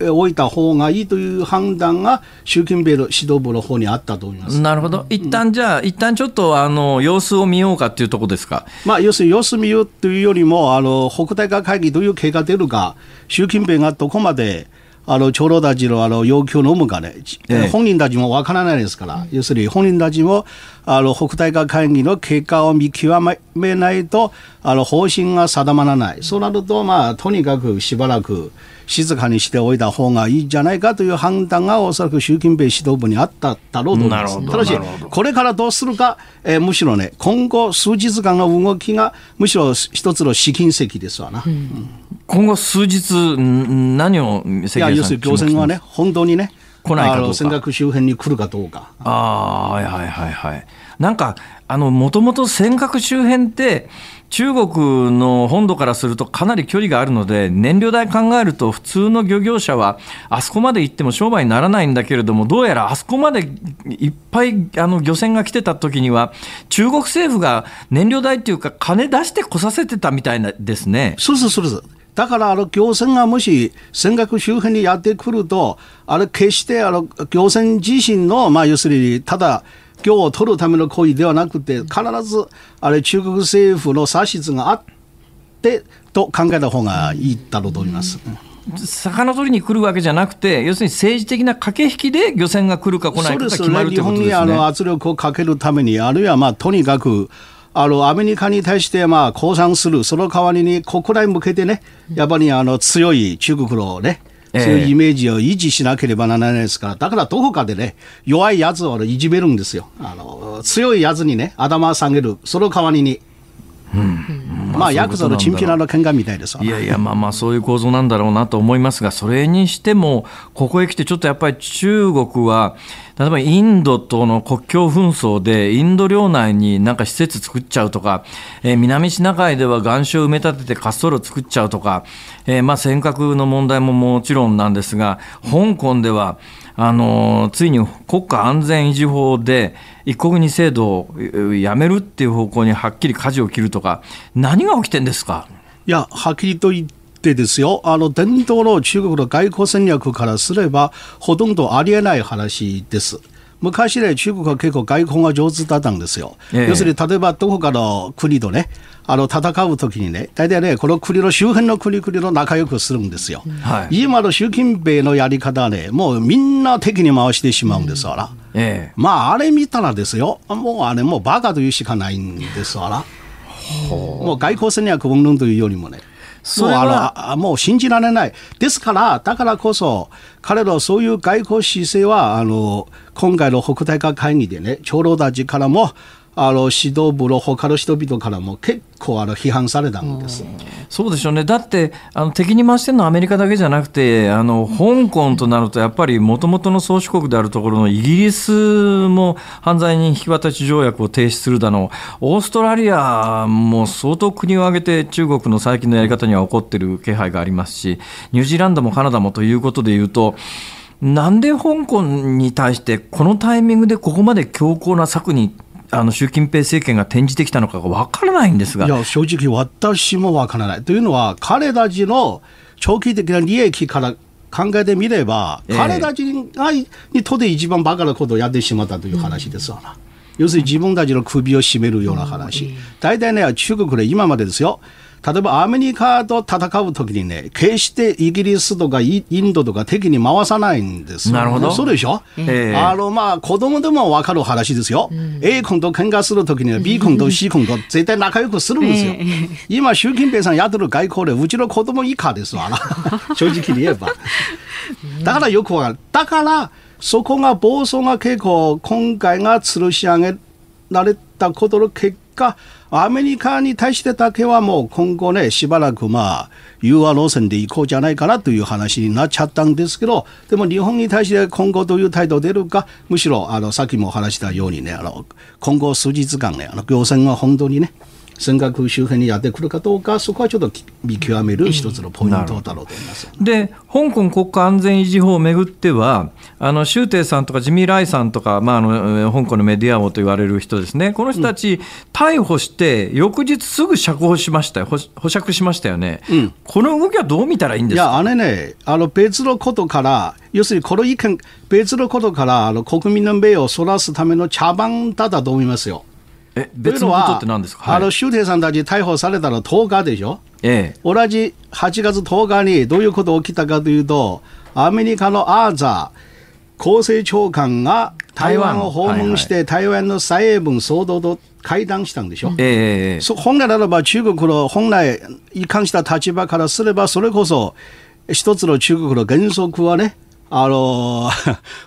おいた方がいいという判断が習近平の指導部の方にあったと思います。なるほど、一旦じゃあ、一旦ちょっとあの様子を見ようかっていうところですか、まあ、要するに様子見ようというよりも、あの北大会会議どういう結果が出るか、習近平がどこまであの長老たちのあの要求を飲むかね、ええ、本人たちもわからないですから、要するに本人たちもあの北大会会議の結果を見極めないと、あの方針が定まらない、そうなると、まあ、とにかくしばらく静かにしておいた方がいいんじゃないかという判断がおそらく習近平指導部にあっただろうと思います。ただし、これからどうするか、えー、むしろね、今後数日間の動きがむしろ一つの試金石ですわな。うん、今後数日、何をいや、要するに行政はね、本当にね、来ないかどうか。尖閣周辺に来るかどうか。ああ、はいはいはいはい。なんか、あの、もともと尖閣周辺って、中国の本土からするとかなり距離があるので、燃料代考えると、普通の漁業者はあそこまで行っても商売にならないんだけれども、どうやらあそこまでいっぱいあの漁船が来てた時には、中国政府が燃料代っていうか、金出してこさせてたみたいなですね。そうそうそうそうだからあの漁船がもし尖閣周辺にやってくると、あれ決してあの漁船自身の、まあ、要するにただ今日を取るための行為ではなくて、必ずあれ中国政府の指図があってと考えた方がいいだろうと思います。魚取りに来るわけじゃなくて、要するに政治的な駆け引きで漁船が来るか来ないかが決まるということですね。日本にあの圧力をかけるために、あるいはまあとにかくあの、アメリカに対して、まあ、降参する、その代わりに国内向けてね、やっぱり、あの、強い中国のね、そういうイメージを維持しなければならないですから、だからどこかでね、弱いやつをいじめるんですよ。あの、強いやつにね、頭下げる、その代わりに。うん、まあ、ヤクザのチンピラの喧嘩みたいですいやいや、まあまあ、そういう構造なんだろうなと思いますが、それにしても、ここへ来て、ちょっとやっぱり中国は、例えばインドとの国境紛争で、インド領内になんか施設作っちゃうとか、えー、南シナ海では岩礁を埋め立てて滑走路作っちゃうとか、えー、まあ尖閣の問題ももちろんなんですが、香港では、あのついに国家安全維持法で一国二制度をやめるっていう方向にはっきり舵を切るとか何が起きてんですか？いやはっきりと言ってですよあの伝統の中国の外交戦略からすればほとんどありえない話です。昔ね、中国は結構外交が上手だったんですよ。ええ、要するに、例えばどこかの国とね、あの、戦うときにね、大体ね、この国の周辺の国々の仲良くするんですよ。はい、今の習近平のやり方はね、もうみんな敵に回してしまうんですから。ええ、まあ、あれ見たらですよ、もうあれもうバカというしかないんですから。もう外交戦略云々というよりもね。もうあのもう信じられない。ですから、だからこそ、彼のそういう外交姿勢は、あの、今回の北大化会議でね、長老たちからも、あの指導部の他の人々からも結構あの批判されたんです、そうでしょうね、だってあの敵に回してるのはアメリカだけじゃなくて、あの香港となると、やっぱりもともとの宗主国であるところのイギリスも犯罪人引き渡し条約を停止するだの、オーストラリアも相当国を挙げて中国の最近のやり方には起こってる気配がありますし、ニュージーランドもカナダもということでいうと、なんで香港に対して、このタイミングでここまで強硬な策にあの習近平政権が転じてきたのかが分からないんですが。いや、正直私も分からない。というのは、彼たちの長期的な利益から考えてみれば、えー、彼たちがにとって一番バカなことをやってしまったという話ですわな。うん、要するに自分たちの首を絞めるような話。大体ね、中国で今までですよ。例えばアメリカと戦うときにね、決してイギリスとかインドとか敵に回さないんですなるほど。そうでしょ、えー、あの、まあ、子供でもわかる話ですよ。うん、A 君と喧嘩するときには B 君と C 君と絶対仲良くするんですよ。えー、今、習近平さんやってる外交で、うちの子供以下ですわな。*laughs* 正直に言えば。だからよくわかる。だから、そこが暴走が結構今回が吊るし上げられたことの結果、アメリカに対してだけはもう今後ね、しばらくまあ、融和路線で行こうじゃないかなという話になっちゃったんですけど、でも日本に対して今後どういう態度出るか、むしろ、あの、さっきも話したようにね、あの、今後数日間ね、あの、行政は本当にね、尖閣周辺にやってくるかどうか、そこはちょっと見極める一つのポイントだろうと思います。で、香港国家安全維持法をめぐっては、あの周庭さんとかジミー・ライさんとか、まあ、あの香港のメディア王と言われる人ですね、この人たち、逮捕して、翌日すぐ釈放しましたよ、保釈しましたよね、うん、この動きはどう見たらいいんですか？いや、あれね、あの別のことから、要するにこの意見、別のことからあの国民の目をそらすための茶番だったと思いますよ。え別のことって何ですか、はい、あの周庭さんたち逮捕されたの10日でしょ、ええ、同じ8月10日にどういうこと起きたかというと、アメリカのアーザー厚生長官が台湾。を訪問して、台湾の蔡英文総統と会談したんでしょ？ええ、本来ならば中国の本来移管した立場からすれば、それこそ一つの中国の原則はね、あの、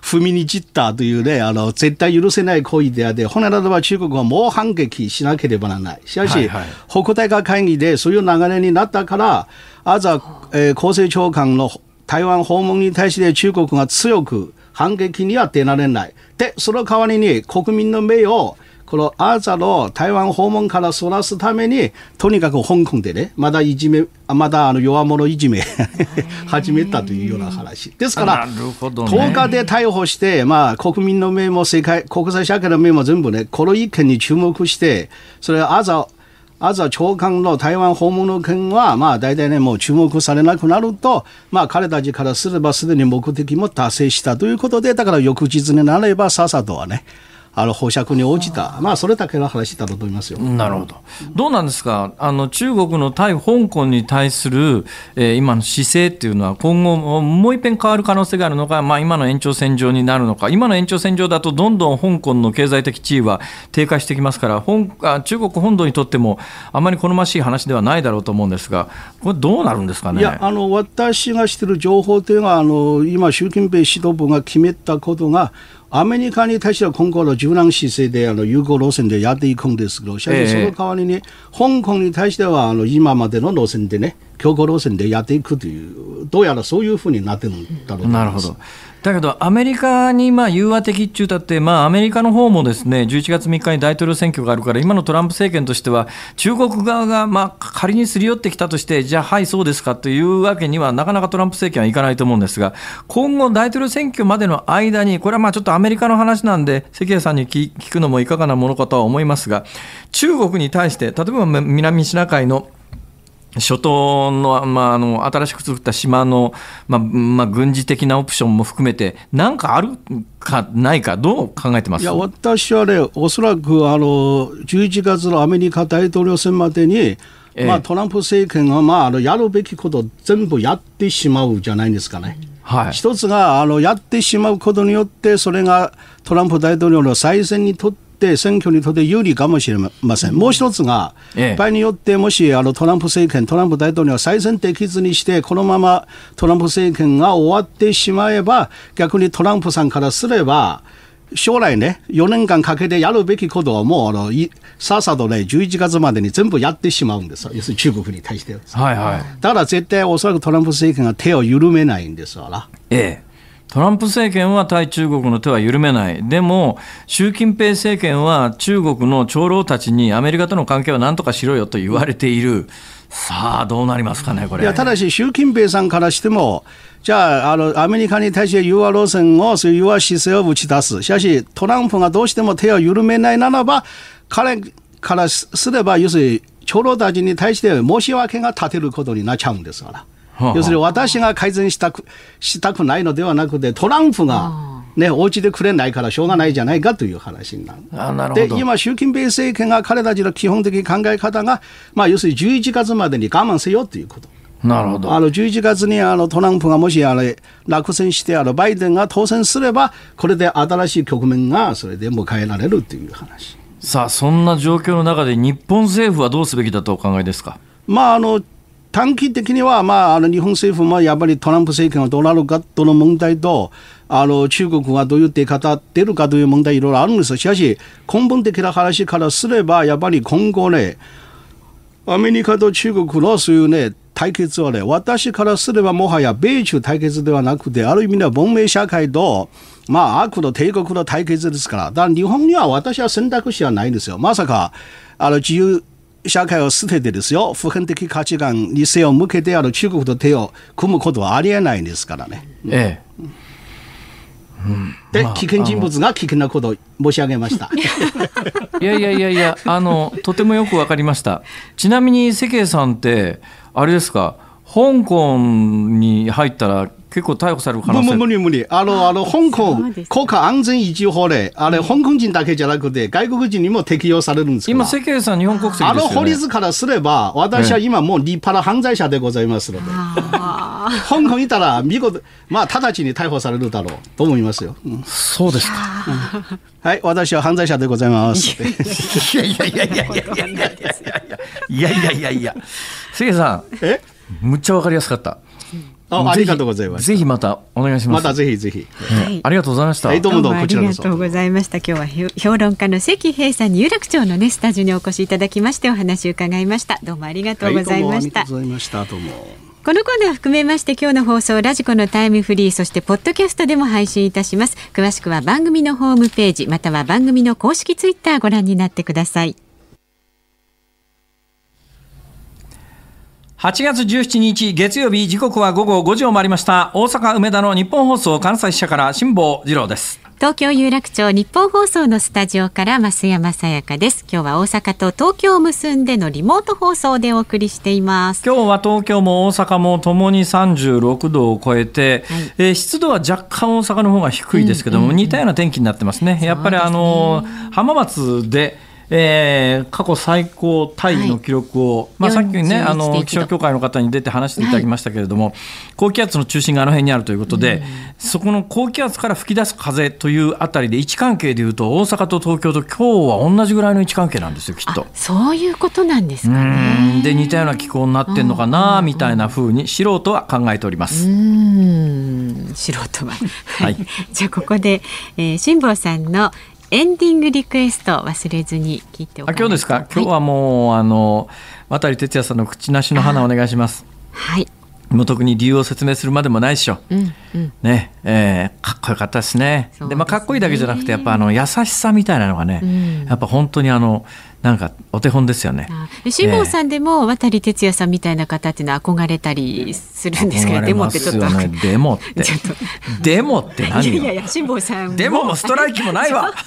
踏みにじったというね、あの、絶対許せない行為であって、本来ならば中国はもう反撃しなければならない。しかし、はいはい、北大化会議でそういう流れになったから、あざ、えー、厚生長官の台湾訪問に対して中国が強く反撃には出られない。で、その代わりに国民の名をこのアーザの台湾訪問からそらすために、とにかく香港でね、まだいじめ、まだあの弱者いじめ *laughs* 始めたというような話。ですから、ね、10日で逮捕して、まあ、国民の目も世界、国際社会の目も全部ね、この一件に注目して、それはアーザ、アザ長官の台湾訪問の件は、まあ、大体ね、もう注目されなくなると、まあ、彼たちからすればすでに目的も達成したということで、だから翌日になれば、さっさとはね、あの保釈に応じた、まあ、それだけの話だと思いますよ。なるほど、どうなんですか、あの中国の対香港に対する、えー、今の姿勢っていうのは、今後、もう一遍変わる可能性があるのか、まあ、今の延長線上になるのか、今の延長線上だと、どんどん香港の経済的地位は低下してきますから、あ中国本土にとっても、あまり好ましい話ではないだろうと思うんですが、これ、どうなるんですかね？いやあの私が知ってる情報というのは、あの今、習近平指導部が決めたことが、アメリカに対しては今後の柔軟姿勢であの友好路線でやっていくんですけど、しかしその代わりに、香港に対してはあの今までの路線でね、強硬路線でやっていくという、どうやらそういうふうになってるんだろうと思います。なるほどだけど、アメリカにまあ融和的っちゅうたって、まあ、アメリカの方もですね11月3日に大統領選挙があるから、今のトランプ政権としては、中国側がまあ仮にすり寄ってきたとして、じゃあ、はい、そうですかというわけには、なかなかトランプ政権はいかないと思うんですが、今後、大統領選挙までの間に、これはまあちょっとアメリカの話なんで、関谷さんに聞くのもいかがなものかとは思いますが、中国に対して、例えば南シナ海の諸島の,、まあ、あの新しく作った島の、まあまあ、軍事的なオプションも含めて、なんかあるかないか、どう考えてます？いや私はね、おそらくあの11月のアメリカ大統領選までに、まあ、トランプ政権は、まあ、あのやるべきこと全部やってしまうじゃないですかね。はい、一つがあのやってしまうことによって、それがトランプ大統領の再選にとってって選挙にとって有利かもしれません。もう一つが、場合によってもしあのトランプ政権、トランプ大統領が再選できずにして、このままトランプ政権が終わってしまえば、逆にトランプさんからすれば、将来ね、4年間かけてやるべきことはもう、あの、さっさとね、11月までに全部やってしまうんですよ。要するに中国に対して。はいはい。だから絶対おそらくトランプ政権が手を緩めないんですから。ええ。トランプ政権は対中国の手は緩めない、でも、習近平政権は中国の長老たちにアメリカとの関係はなんとかしろよと言われている、さあ、どうなりますかね、これ。いやただし、習近平さんからしても、じゃあ、あの、アメリカに対して融和路線を、そういう融和姿勢を打ち出す。しかし、トランプがどうしても手を緩めないならば、彼からすれば、要するに、長老たちに対して申し訳が立てることになっちゃうんですから。要するに私が改善したくしたくないのではなくて、トランプが、ね、お家でくれないからしょうがないじゃないかという話になる。あなるほどで、今、習近平政権が彼たちの基本的考え方が、まあ、要するに11月までに我慢せよということ。なるほどあの11月にあのトランプがもしあれ落選してあのバイデンが当選すればこれで新しい局面がそれで迎えられるという話さあそんな状況の中で日本政府はどうすべきだとお考えですか？まあ、あの短期的には、まあ、あの日本政府もやっぱりトランプ政権がどうなるかとの問題と、あの中国がどういう出方出るかという問題いろいろあるんですしかし、根本的な話からすれば、やっぱり今後ね、アメリカと中国のそういうね、対決はね、私からすればもはや米中対決ではなくて、ある意味では文明社会と、まあ、悪の帝国の対決ですから、だから日本には私は選択肢はないんですよ。まさか、あの自由社会を捨ててですよ、普遍的価値観に背を向けてある中国と手を組むことはありえないんですからね。ええ。うん、で、まあ、危険人物が危険なことを申し上げました。いやいやいやいや、あの、とてもよくわかりました。ちなみに、関江さんって、あれですか、香港に入ったら結構逮捕される可能性無理無理。あの、あの、香港国家安全維持法で、あれ、香港人だけじゃなくて、外国人にも適用されるんです今、世間さん日本国籍、ね、あの法律からすれば、私は今もう立派な犯罪者でございますので。香港いたら、見事、まあ、直ちに逮捕されるだろうと思いますよ。うん、そうですか。はい、私は犯罪者でございます。いやいやいやいやいやいやいやいやいやいやいやいやせいさん。えむっちゃわかりやすかった。あありがとうございます。ぜひまたお願いします。またぜひぜひ。はい、ありがとうございました。はい、どうもどうもありがとうございました。今日は評論家の関平さんに有楽町のねスタジオにお越しいただきましてお話を伺いました。どうもありがとうございました。はい、どうもありがとうございました。どうも。このコーナー含めまして今日の放送ラジコのタイムフリーそしてポッドキャストでも配信いたします詳しくは番組のホームページまたは番組の公式ツイッターご覧になってください8月17日月曜日時刻は午後5時を回りました。大阪梅田の日本放送関西支社から辛坊治郎です。東京有楽町日本放送のスタジオから増山さやかです。今日は大阪と東京を結んでのリモート放送でお送りしています。今日は東京も大阪もともに36度を超えて、はい、えー、湿度は若干大阪の方が低いですけども、うんうんうん、似たような天気になってますね。やっぱりあの浜松でえー、過去最高タイの記録を、はい、まあ、さっきねあの気象協会の方に出て話していただきましたけれども、はい、高気圧の中心があの辺にあるということで、うん、そこの高気圧から吹き出す風というあたりで位置関係でいうと大阪と東京と今日は同じぐらいの位置関係なんですよきっと。そういうことなんですかね。で似たような気候になってんのかなみたいなふうに素人は考えております。うん。素人は、はい、*laughs* じゃあここで、えー、辛坊さんのエンディングリクエスト忘れずに聞いておあ今日ですか、今日はもうあの渡哲也さんの口なしの花お願いします。はい。もう特に理由を説明するまでもないでしょ、うんうん、ねえー、かっこよかったですね。で、ね、まあ、かっこいいだけじゃなくてやっぱあの優しさみたいなのがね、うん、やっぱ本当にあのなんかお手本ですよね。辛坊さんでも渡哲也さんみたいな方っていうのは憧れたりするんですけど、でもってちょっと、ね、でもって *laughs* でもって何いやいや辛坊さんでももストライキもないわ。*laughs*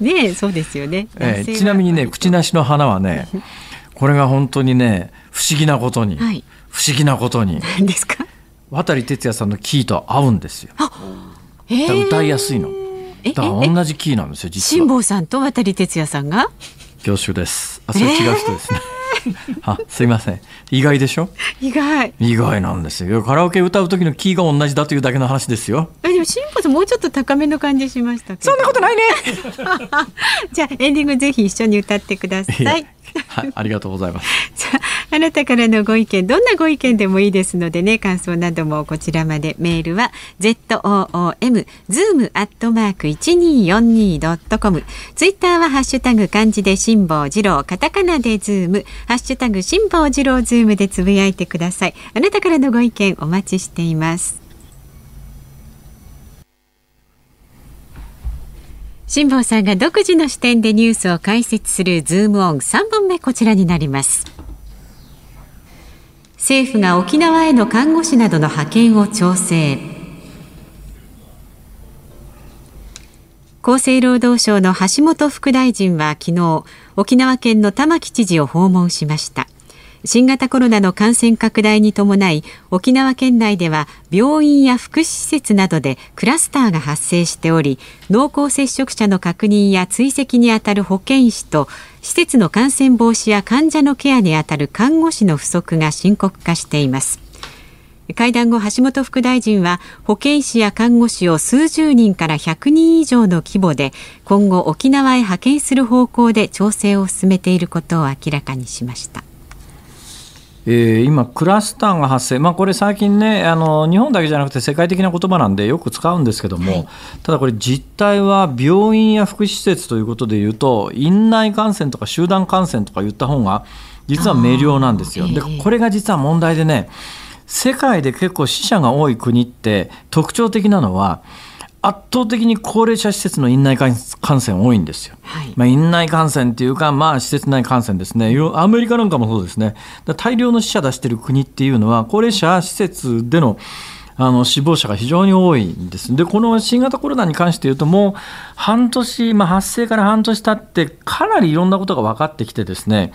ねそうですよね。えー、ちなみにね口なしの花はねこれが本当にね不思議なことに、はい、不思議なことに。何ですか？渡哲也さんのキーと合うんですよ。えー、歌いやすいの。だから同じキーなんですよ実は。辛坊さんと渡哲也さんが？教習です。あそれ違う人ですね、えー、*laughs* あすいません。意外でしょ？意外。意外なんですよ。カラオケ歌う時のキーが同じだというだけの話ですよ。でも辛坊さんもうちょっと高めの感じしましたそんなことないね。*laughs* じゃあエンディングぜひ一緒に歌ってくださいはい、ありがとうございます。あなたからのご意見、どんなご意見でもいいですのでね、感想などもこちらまでメールは z o o m zoom アットマーク一二四二ドットコム。ツイッターはハッシュタグ漢字で辛坊治郎、カタカナでズーム、ハッシュタグ辛坊治郎ズームでつぶやいてください。あなたからのご意見お待ちしています。辛坊さんが独自の視点でニュースを解説するズームオン。3本目こちらになります。政府が沖縄への看護師などの派遣を調整。厚生労働省の橋本副大臣は昨日沖縄県の玉城知事を訪問しました。新型コロナの感染拡大に伴い沖縄県内では病院や福祉施設などでクラスターが発生しており濃厚接触者の確認や追跡にあたる保健師と施設の感染防止や患者のケアにあたる看護師の不足が深刻化しています。会談後橋本副大臣は保健師や看護師を数十人から100人以上の規模で今後沖縄へ派遣する方向で調整を進めていることを明らかにしました。えー、今、クラスターが発生、まあ、これ最近ねあの、日本だけじゃなくて世界的な言葉なんでよく使うんですけども、はい、ただこれ、実態は病院や福祉施設ということでいうと、院内感染とか集団感染とか言った方が、実は明瞭なんですよ。でこれが実は問題でね世界で結構死者が多い国って特徴的なのは圧倒的に高齢者施設の院内感染多いんですよ。はい、まあ、院内感染っていうか、まあ、施設内感染ですね。アメリカなんかもそうですね。大量の死者出してる国っていうのは、高齢者施設でのあの死亡者が非常に多いんです。で、この新型コロナに関して言うと、もう半年、まあ、発生から半年経って、かなりいろんなことが分かってきてですね、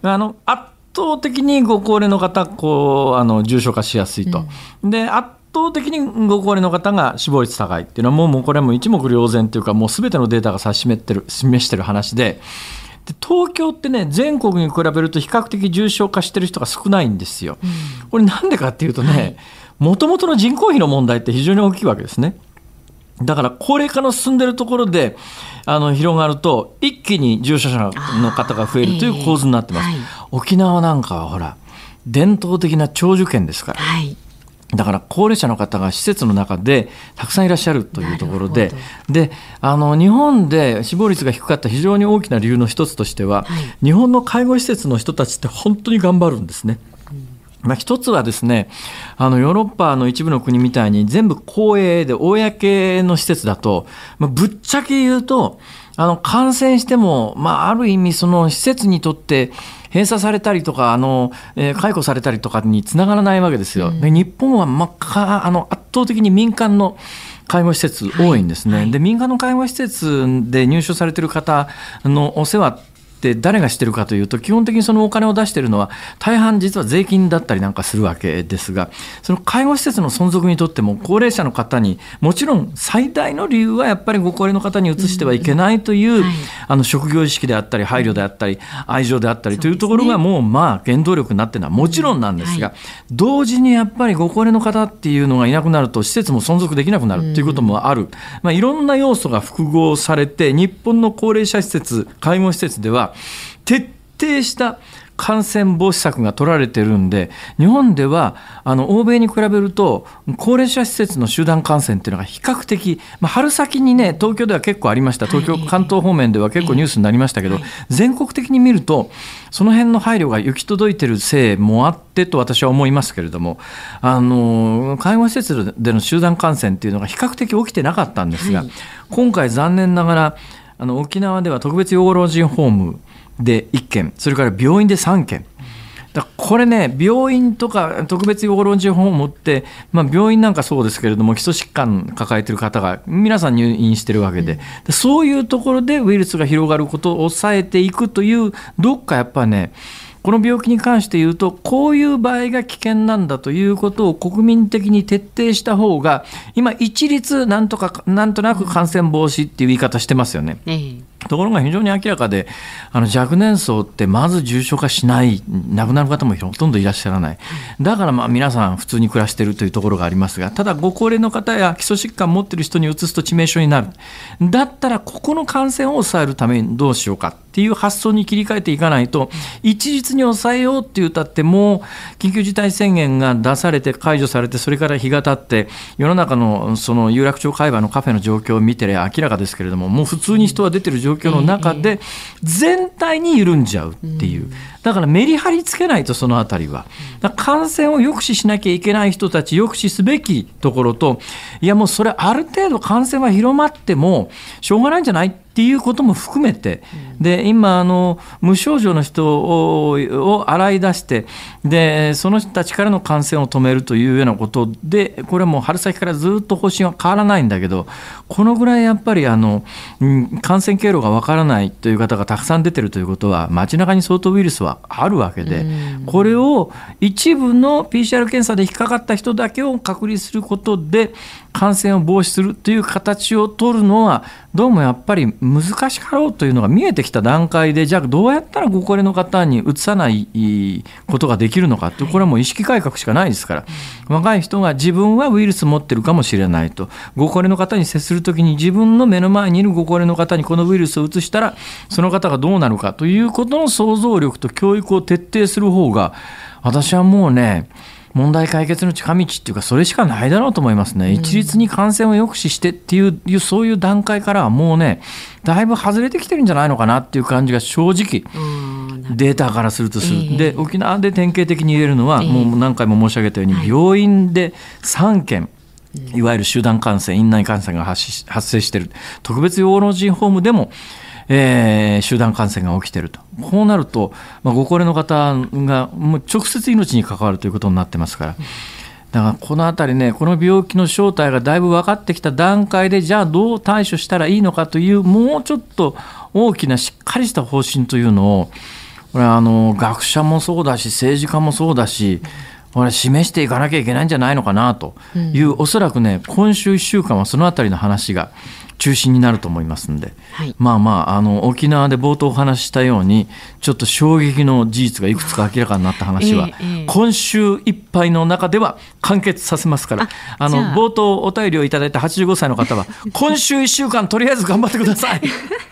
あの圧倒的にご高齢の方、こうあの重症化しやすいと。うん、で圧倒的にご高齢の方が死亡率高いっていうのはもうもうこれはもう一目瞭然というかもう全てのデータが指し示してる *laughs* 示してる話でで東京ってね全国に比べると比較的重症化してる人が少ないんですよ。これなんでかっていうとねもともとの人口比の問題って非常に大きいわけですね。だから高齢化の進んでるところであの広がると一気に重症者の方が増えるという構図になってます。えーはい、沖縄なんかはほら伝統的な長寿県ですから。はいだから高齢者の方が施設の中でたくさんいらっしゃるというところでであの日本で死亡率が低かった非常に大きな理由の一つとしては、はい、日本の介護施設の人たちって本当に頑張るんですね。まあ、一つはですねあのヨーロッパの一部の国みたいに全部公営で公の施設だと、まあ、ぶっちゃけ言うとあの感染しても、まあ、ある意味その施設にとって閉鎖されたりとかあの、えー、解雇されたりとかにつながらないわけですよ。で日本は、まあ、あの圧倒的に民間の介護施設多いんですね、はい。はい、で民間の介護施設で入所されている方のお世話って誰がしてるかというと基本的にそのお金を出しているのは大半実は税金だったりなんかするわけですがその介護施設の存続にとっても高齢者の方にもちろん最大の理由はやっぱりご高齢の方に移してはいけないという、あの職業意識であったり配慮であったり愛情であったりというところがもうまあ原動力になっているのはもちろんなんですが、同時にやっぱりご高齢の方っていうのがいなくなると施設も存続できなくなるということもある、まあ、いろんな要素が複合されて日本の高齢者施設介護施設では徹底した感染防止策が取られてるんで、日本ではあの欧米に比べると、高齢者施設の集団感染っていうのが比較的、まあ、春先にね、東京では結構ありました、東京、関東方面では結構ニュースになりましたけど、全国的に見ると、その辺の配慮が行き届いてるせいもあってと私は思いますけれども、あの介護施設での集団感染っていうのが比較的起きてなかったんですが、今回、残念ながら、あの沖縄では特別養護老人ホームで1件それから病院で3件。だこれね病院とか特別養護老人ホームって、まあ、病院なんかそうですけれども基礎疾患抱えてる方が皆さん入院してるわけで、うん、そういうところでウイルスが広がることを抑えていくというどっかやっぱねこの病気に関して言うと、こういう場合が危険なんだということを国民的に徹底した方が、今、一律なんとか、なんとなく感染防止っていう言い方してますよね。ところが非常に明らかで、あの若年層ってまず重症化しない、亡くなる方もほとんどいらっしゃらない、だからまあ皆さん、普通に暮らしているというところがありますが、ただ、ご高齢の方や基礎疾患を持っている人にうつすと致命傷になる、だったら、ここの感染を抑えるためにどうしようかっていう発想に切り替えていかないと、一律に抑えようって言ったって、もう緊急事態宣言が出されて、解除されて、それから日が経って、世の中のその有楽町会話のカフェの状況を見てりゃ明らかですけれども、もう普通に人は出てる状況の中で、全体に緩んじゃうっていう。だからメリハリつけないとそのあたりは。感染を抑止しなきゃいけない人たち、抑止すべきところと、いやもうそれある程度感染は広まってもしょうがないんじゃないっていうことも含めて、で今あの、無症状の人を洗い出してで、その人たちからの感染を止めるというようなことで、これはもう春先からずっと方針は変わらないんだけど、このぐらいやっぱりあの、感染経路がわからないという方がたくさん出てるということは、街中に相当ウイルスはあるわけで、これを一部の PCR 検査で引っかかった人だけを隔離することで、感染を防止するという形を取るのは、どうもやっぱり難しかろうというのが見えてきた段階で、じゃあどうやったらご高齢の方にうつさないことができるのかって、これはもう意識改革しかないですから、若い人が自分はウイルス持ってるかもしれないと、ご高齢の方に接するときに自分の目の前にいるご高齢の方にこのウイルスをうつしたら、その方がどうなるかということの想像力と教育を徹底する方が、私はもうね、問題解決の近道っていうか、それしかないだろうと思いますね、一律に感染を抑止してっていう、そういう段階からはもうね、だいぶ外れてきてるんじゃないのかなっていう感じが正直、データからするとする、で沖縄で典型的に言えるのは、もう何回も申し上げたように、病院で3件。いわゆる集団感染、院内感染が発生している、特別養老人ホームでもえー、集団感染が起きていると、こうなると、まあ、ご高齢の方がもう直接命に関わるということになってますから。だからこのあたりね、この病気の正体がだいぶ分かってきた段階で、じゃあどう対処したらいいのかという、もうちょっと大きなしっかりした方針というのを、これあの学者もそうだし、政治家もそうだし、これ示していかなきゃいけないんじゃないのかなという、うん、おそらくね、今週1週間はそのあたりの話が中心になると思いますんで、はい、まあまああの沖縄で冒頭お話ししたようにちょっと衝撃の事実がいくつか明らかになった話は、え今週いっぱいの中では完結させますから。あの冒頭お便りをいただいた85歳の方は *laughs* 今週1週間とりあえず頑張ってください。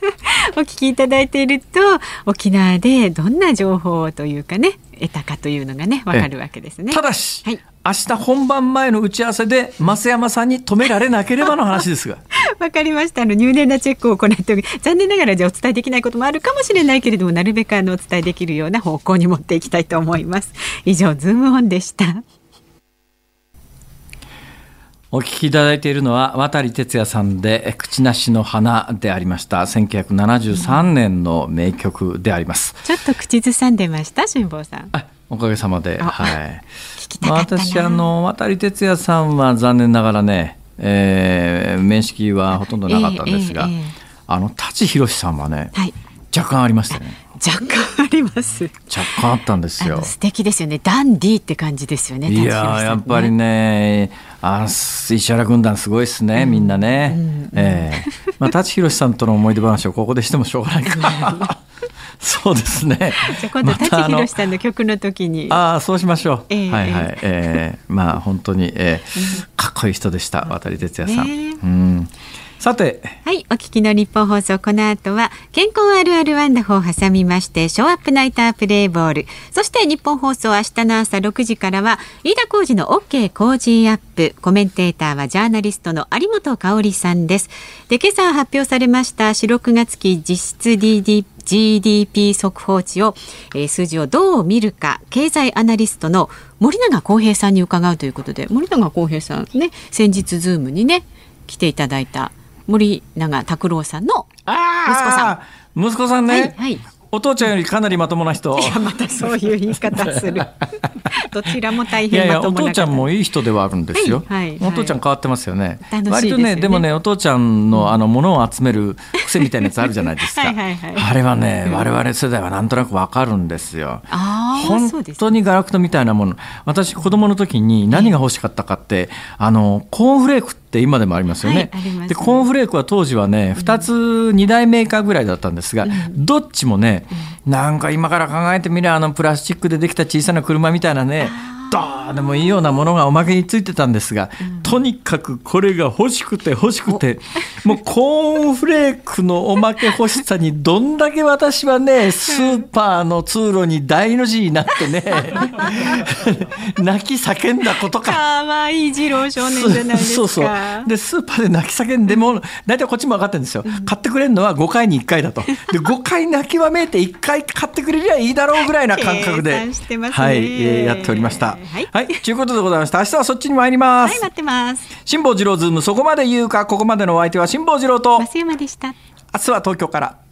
*laughs* お聞きいただいていると沖縄でどんな情報というかね得たかというのがねわかるわけですね。ただし、はい、明日本番前の打ち合わせで増山さんに止められなければの話ですが。*laughs* わかりましたあの入念なチェックを行って残念ながらじゃお伝えできないこともあるかもしれないけれどもなるべくあのお伝えできるような方向に持っていきたいと思います。以上ズームオンでした。お聞きいただいているのは渡哲也さんで「口なしの花」でありました1973年の名曲であります、ちょっと口ずさんでました辛坊さん。おかげさまではい。私あの渡哲也さんは残念ながらね、えー、面識はほとんどなかったんですが、えーえー、あの舘ひろしさんはね、はい、若干ありましたね若干あります。若干あったんですよ。素敵ですよね。ダンディって感じですよねいや、ね、やっぱりねあ石原軍団すごいですね、みんなね、うん。うん、ええ。ー、まあ舘ひろしさんとの思い出話をここでしてもしょうがない。か *laughs* そうですね。じゃ今度舘ひろしさんの曲の時に。ああそうしましょう。えー、はいはい。えー、まあ本当に、えー、かっこいい人でした渡哲也さん。ね、うん。さて。はいお聞きの日本放送この後は健康あるあるワンダホを挟みましてショーアップナイタープレイボール。そしてニッポン放送明日の朝6時からは飯田浩二の OK 工事アップ。コメンテーターはジャーナリストの有本香さんです。で今朝発表されました4、6月期実質 DD GDP 速報値を、えー、数字をどう見るか。経済アナリストの森永康平さんに伺うということで森永康平さんね先日ズームにね来ていただいた森永拓郎さんの子さん。息子さんね。はい、はいお父ちゃんよりかなりまともな人。いや、またそういう言い方する。*laughs* どちらも大変いやいや、お父ちゃんもいい人ではあるんですよ。はいはい、お父ちゃん変わってますよね。ね割とね、でもね、お父ちゃんのあのものを集める癖みたいなやつあるじゃないですか。*laughs* はいはいはい、あれはね、我々世代はなんとなくわかるんですよ。本当にガラクタみたいなもの。私子供の時に何が欲しかったかって、あのコーンフレークって今でもありますよね。はい、ね。でコーンフレークは当時はね、2つ2大メーカーぐらいだったんですが、うん、どっちもね、なんか今から考えてみればあのプラスチックでできた小さな車みたいなねどうでもいいようなものがおまけについてたんですが、うん、とにかくこれが欲しくて欲しくてもうコーンフレークのおまけ欲しさにどんだけ私はねスーパーの通路に大の字になってね *laughs* 泣き叫んだことか。かわいい二郎少年じゃないですか。そうそうでスーパーで泣き叫んでも大体こっちも分かってるんですよ、買ってくれるのは5回に1回だと。で5回泣きわめいて1回買ってくれりゃいいだろうぐらいな感覚で、*laughs* はい、えー、やっておりました。はい、はい、ということでございました明日はそっちに参ります。はい、待ってます。辛坊治郎ズームそこまで言うかここまでのお相手は辛坊治郎と増山でした。明日は東京から。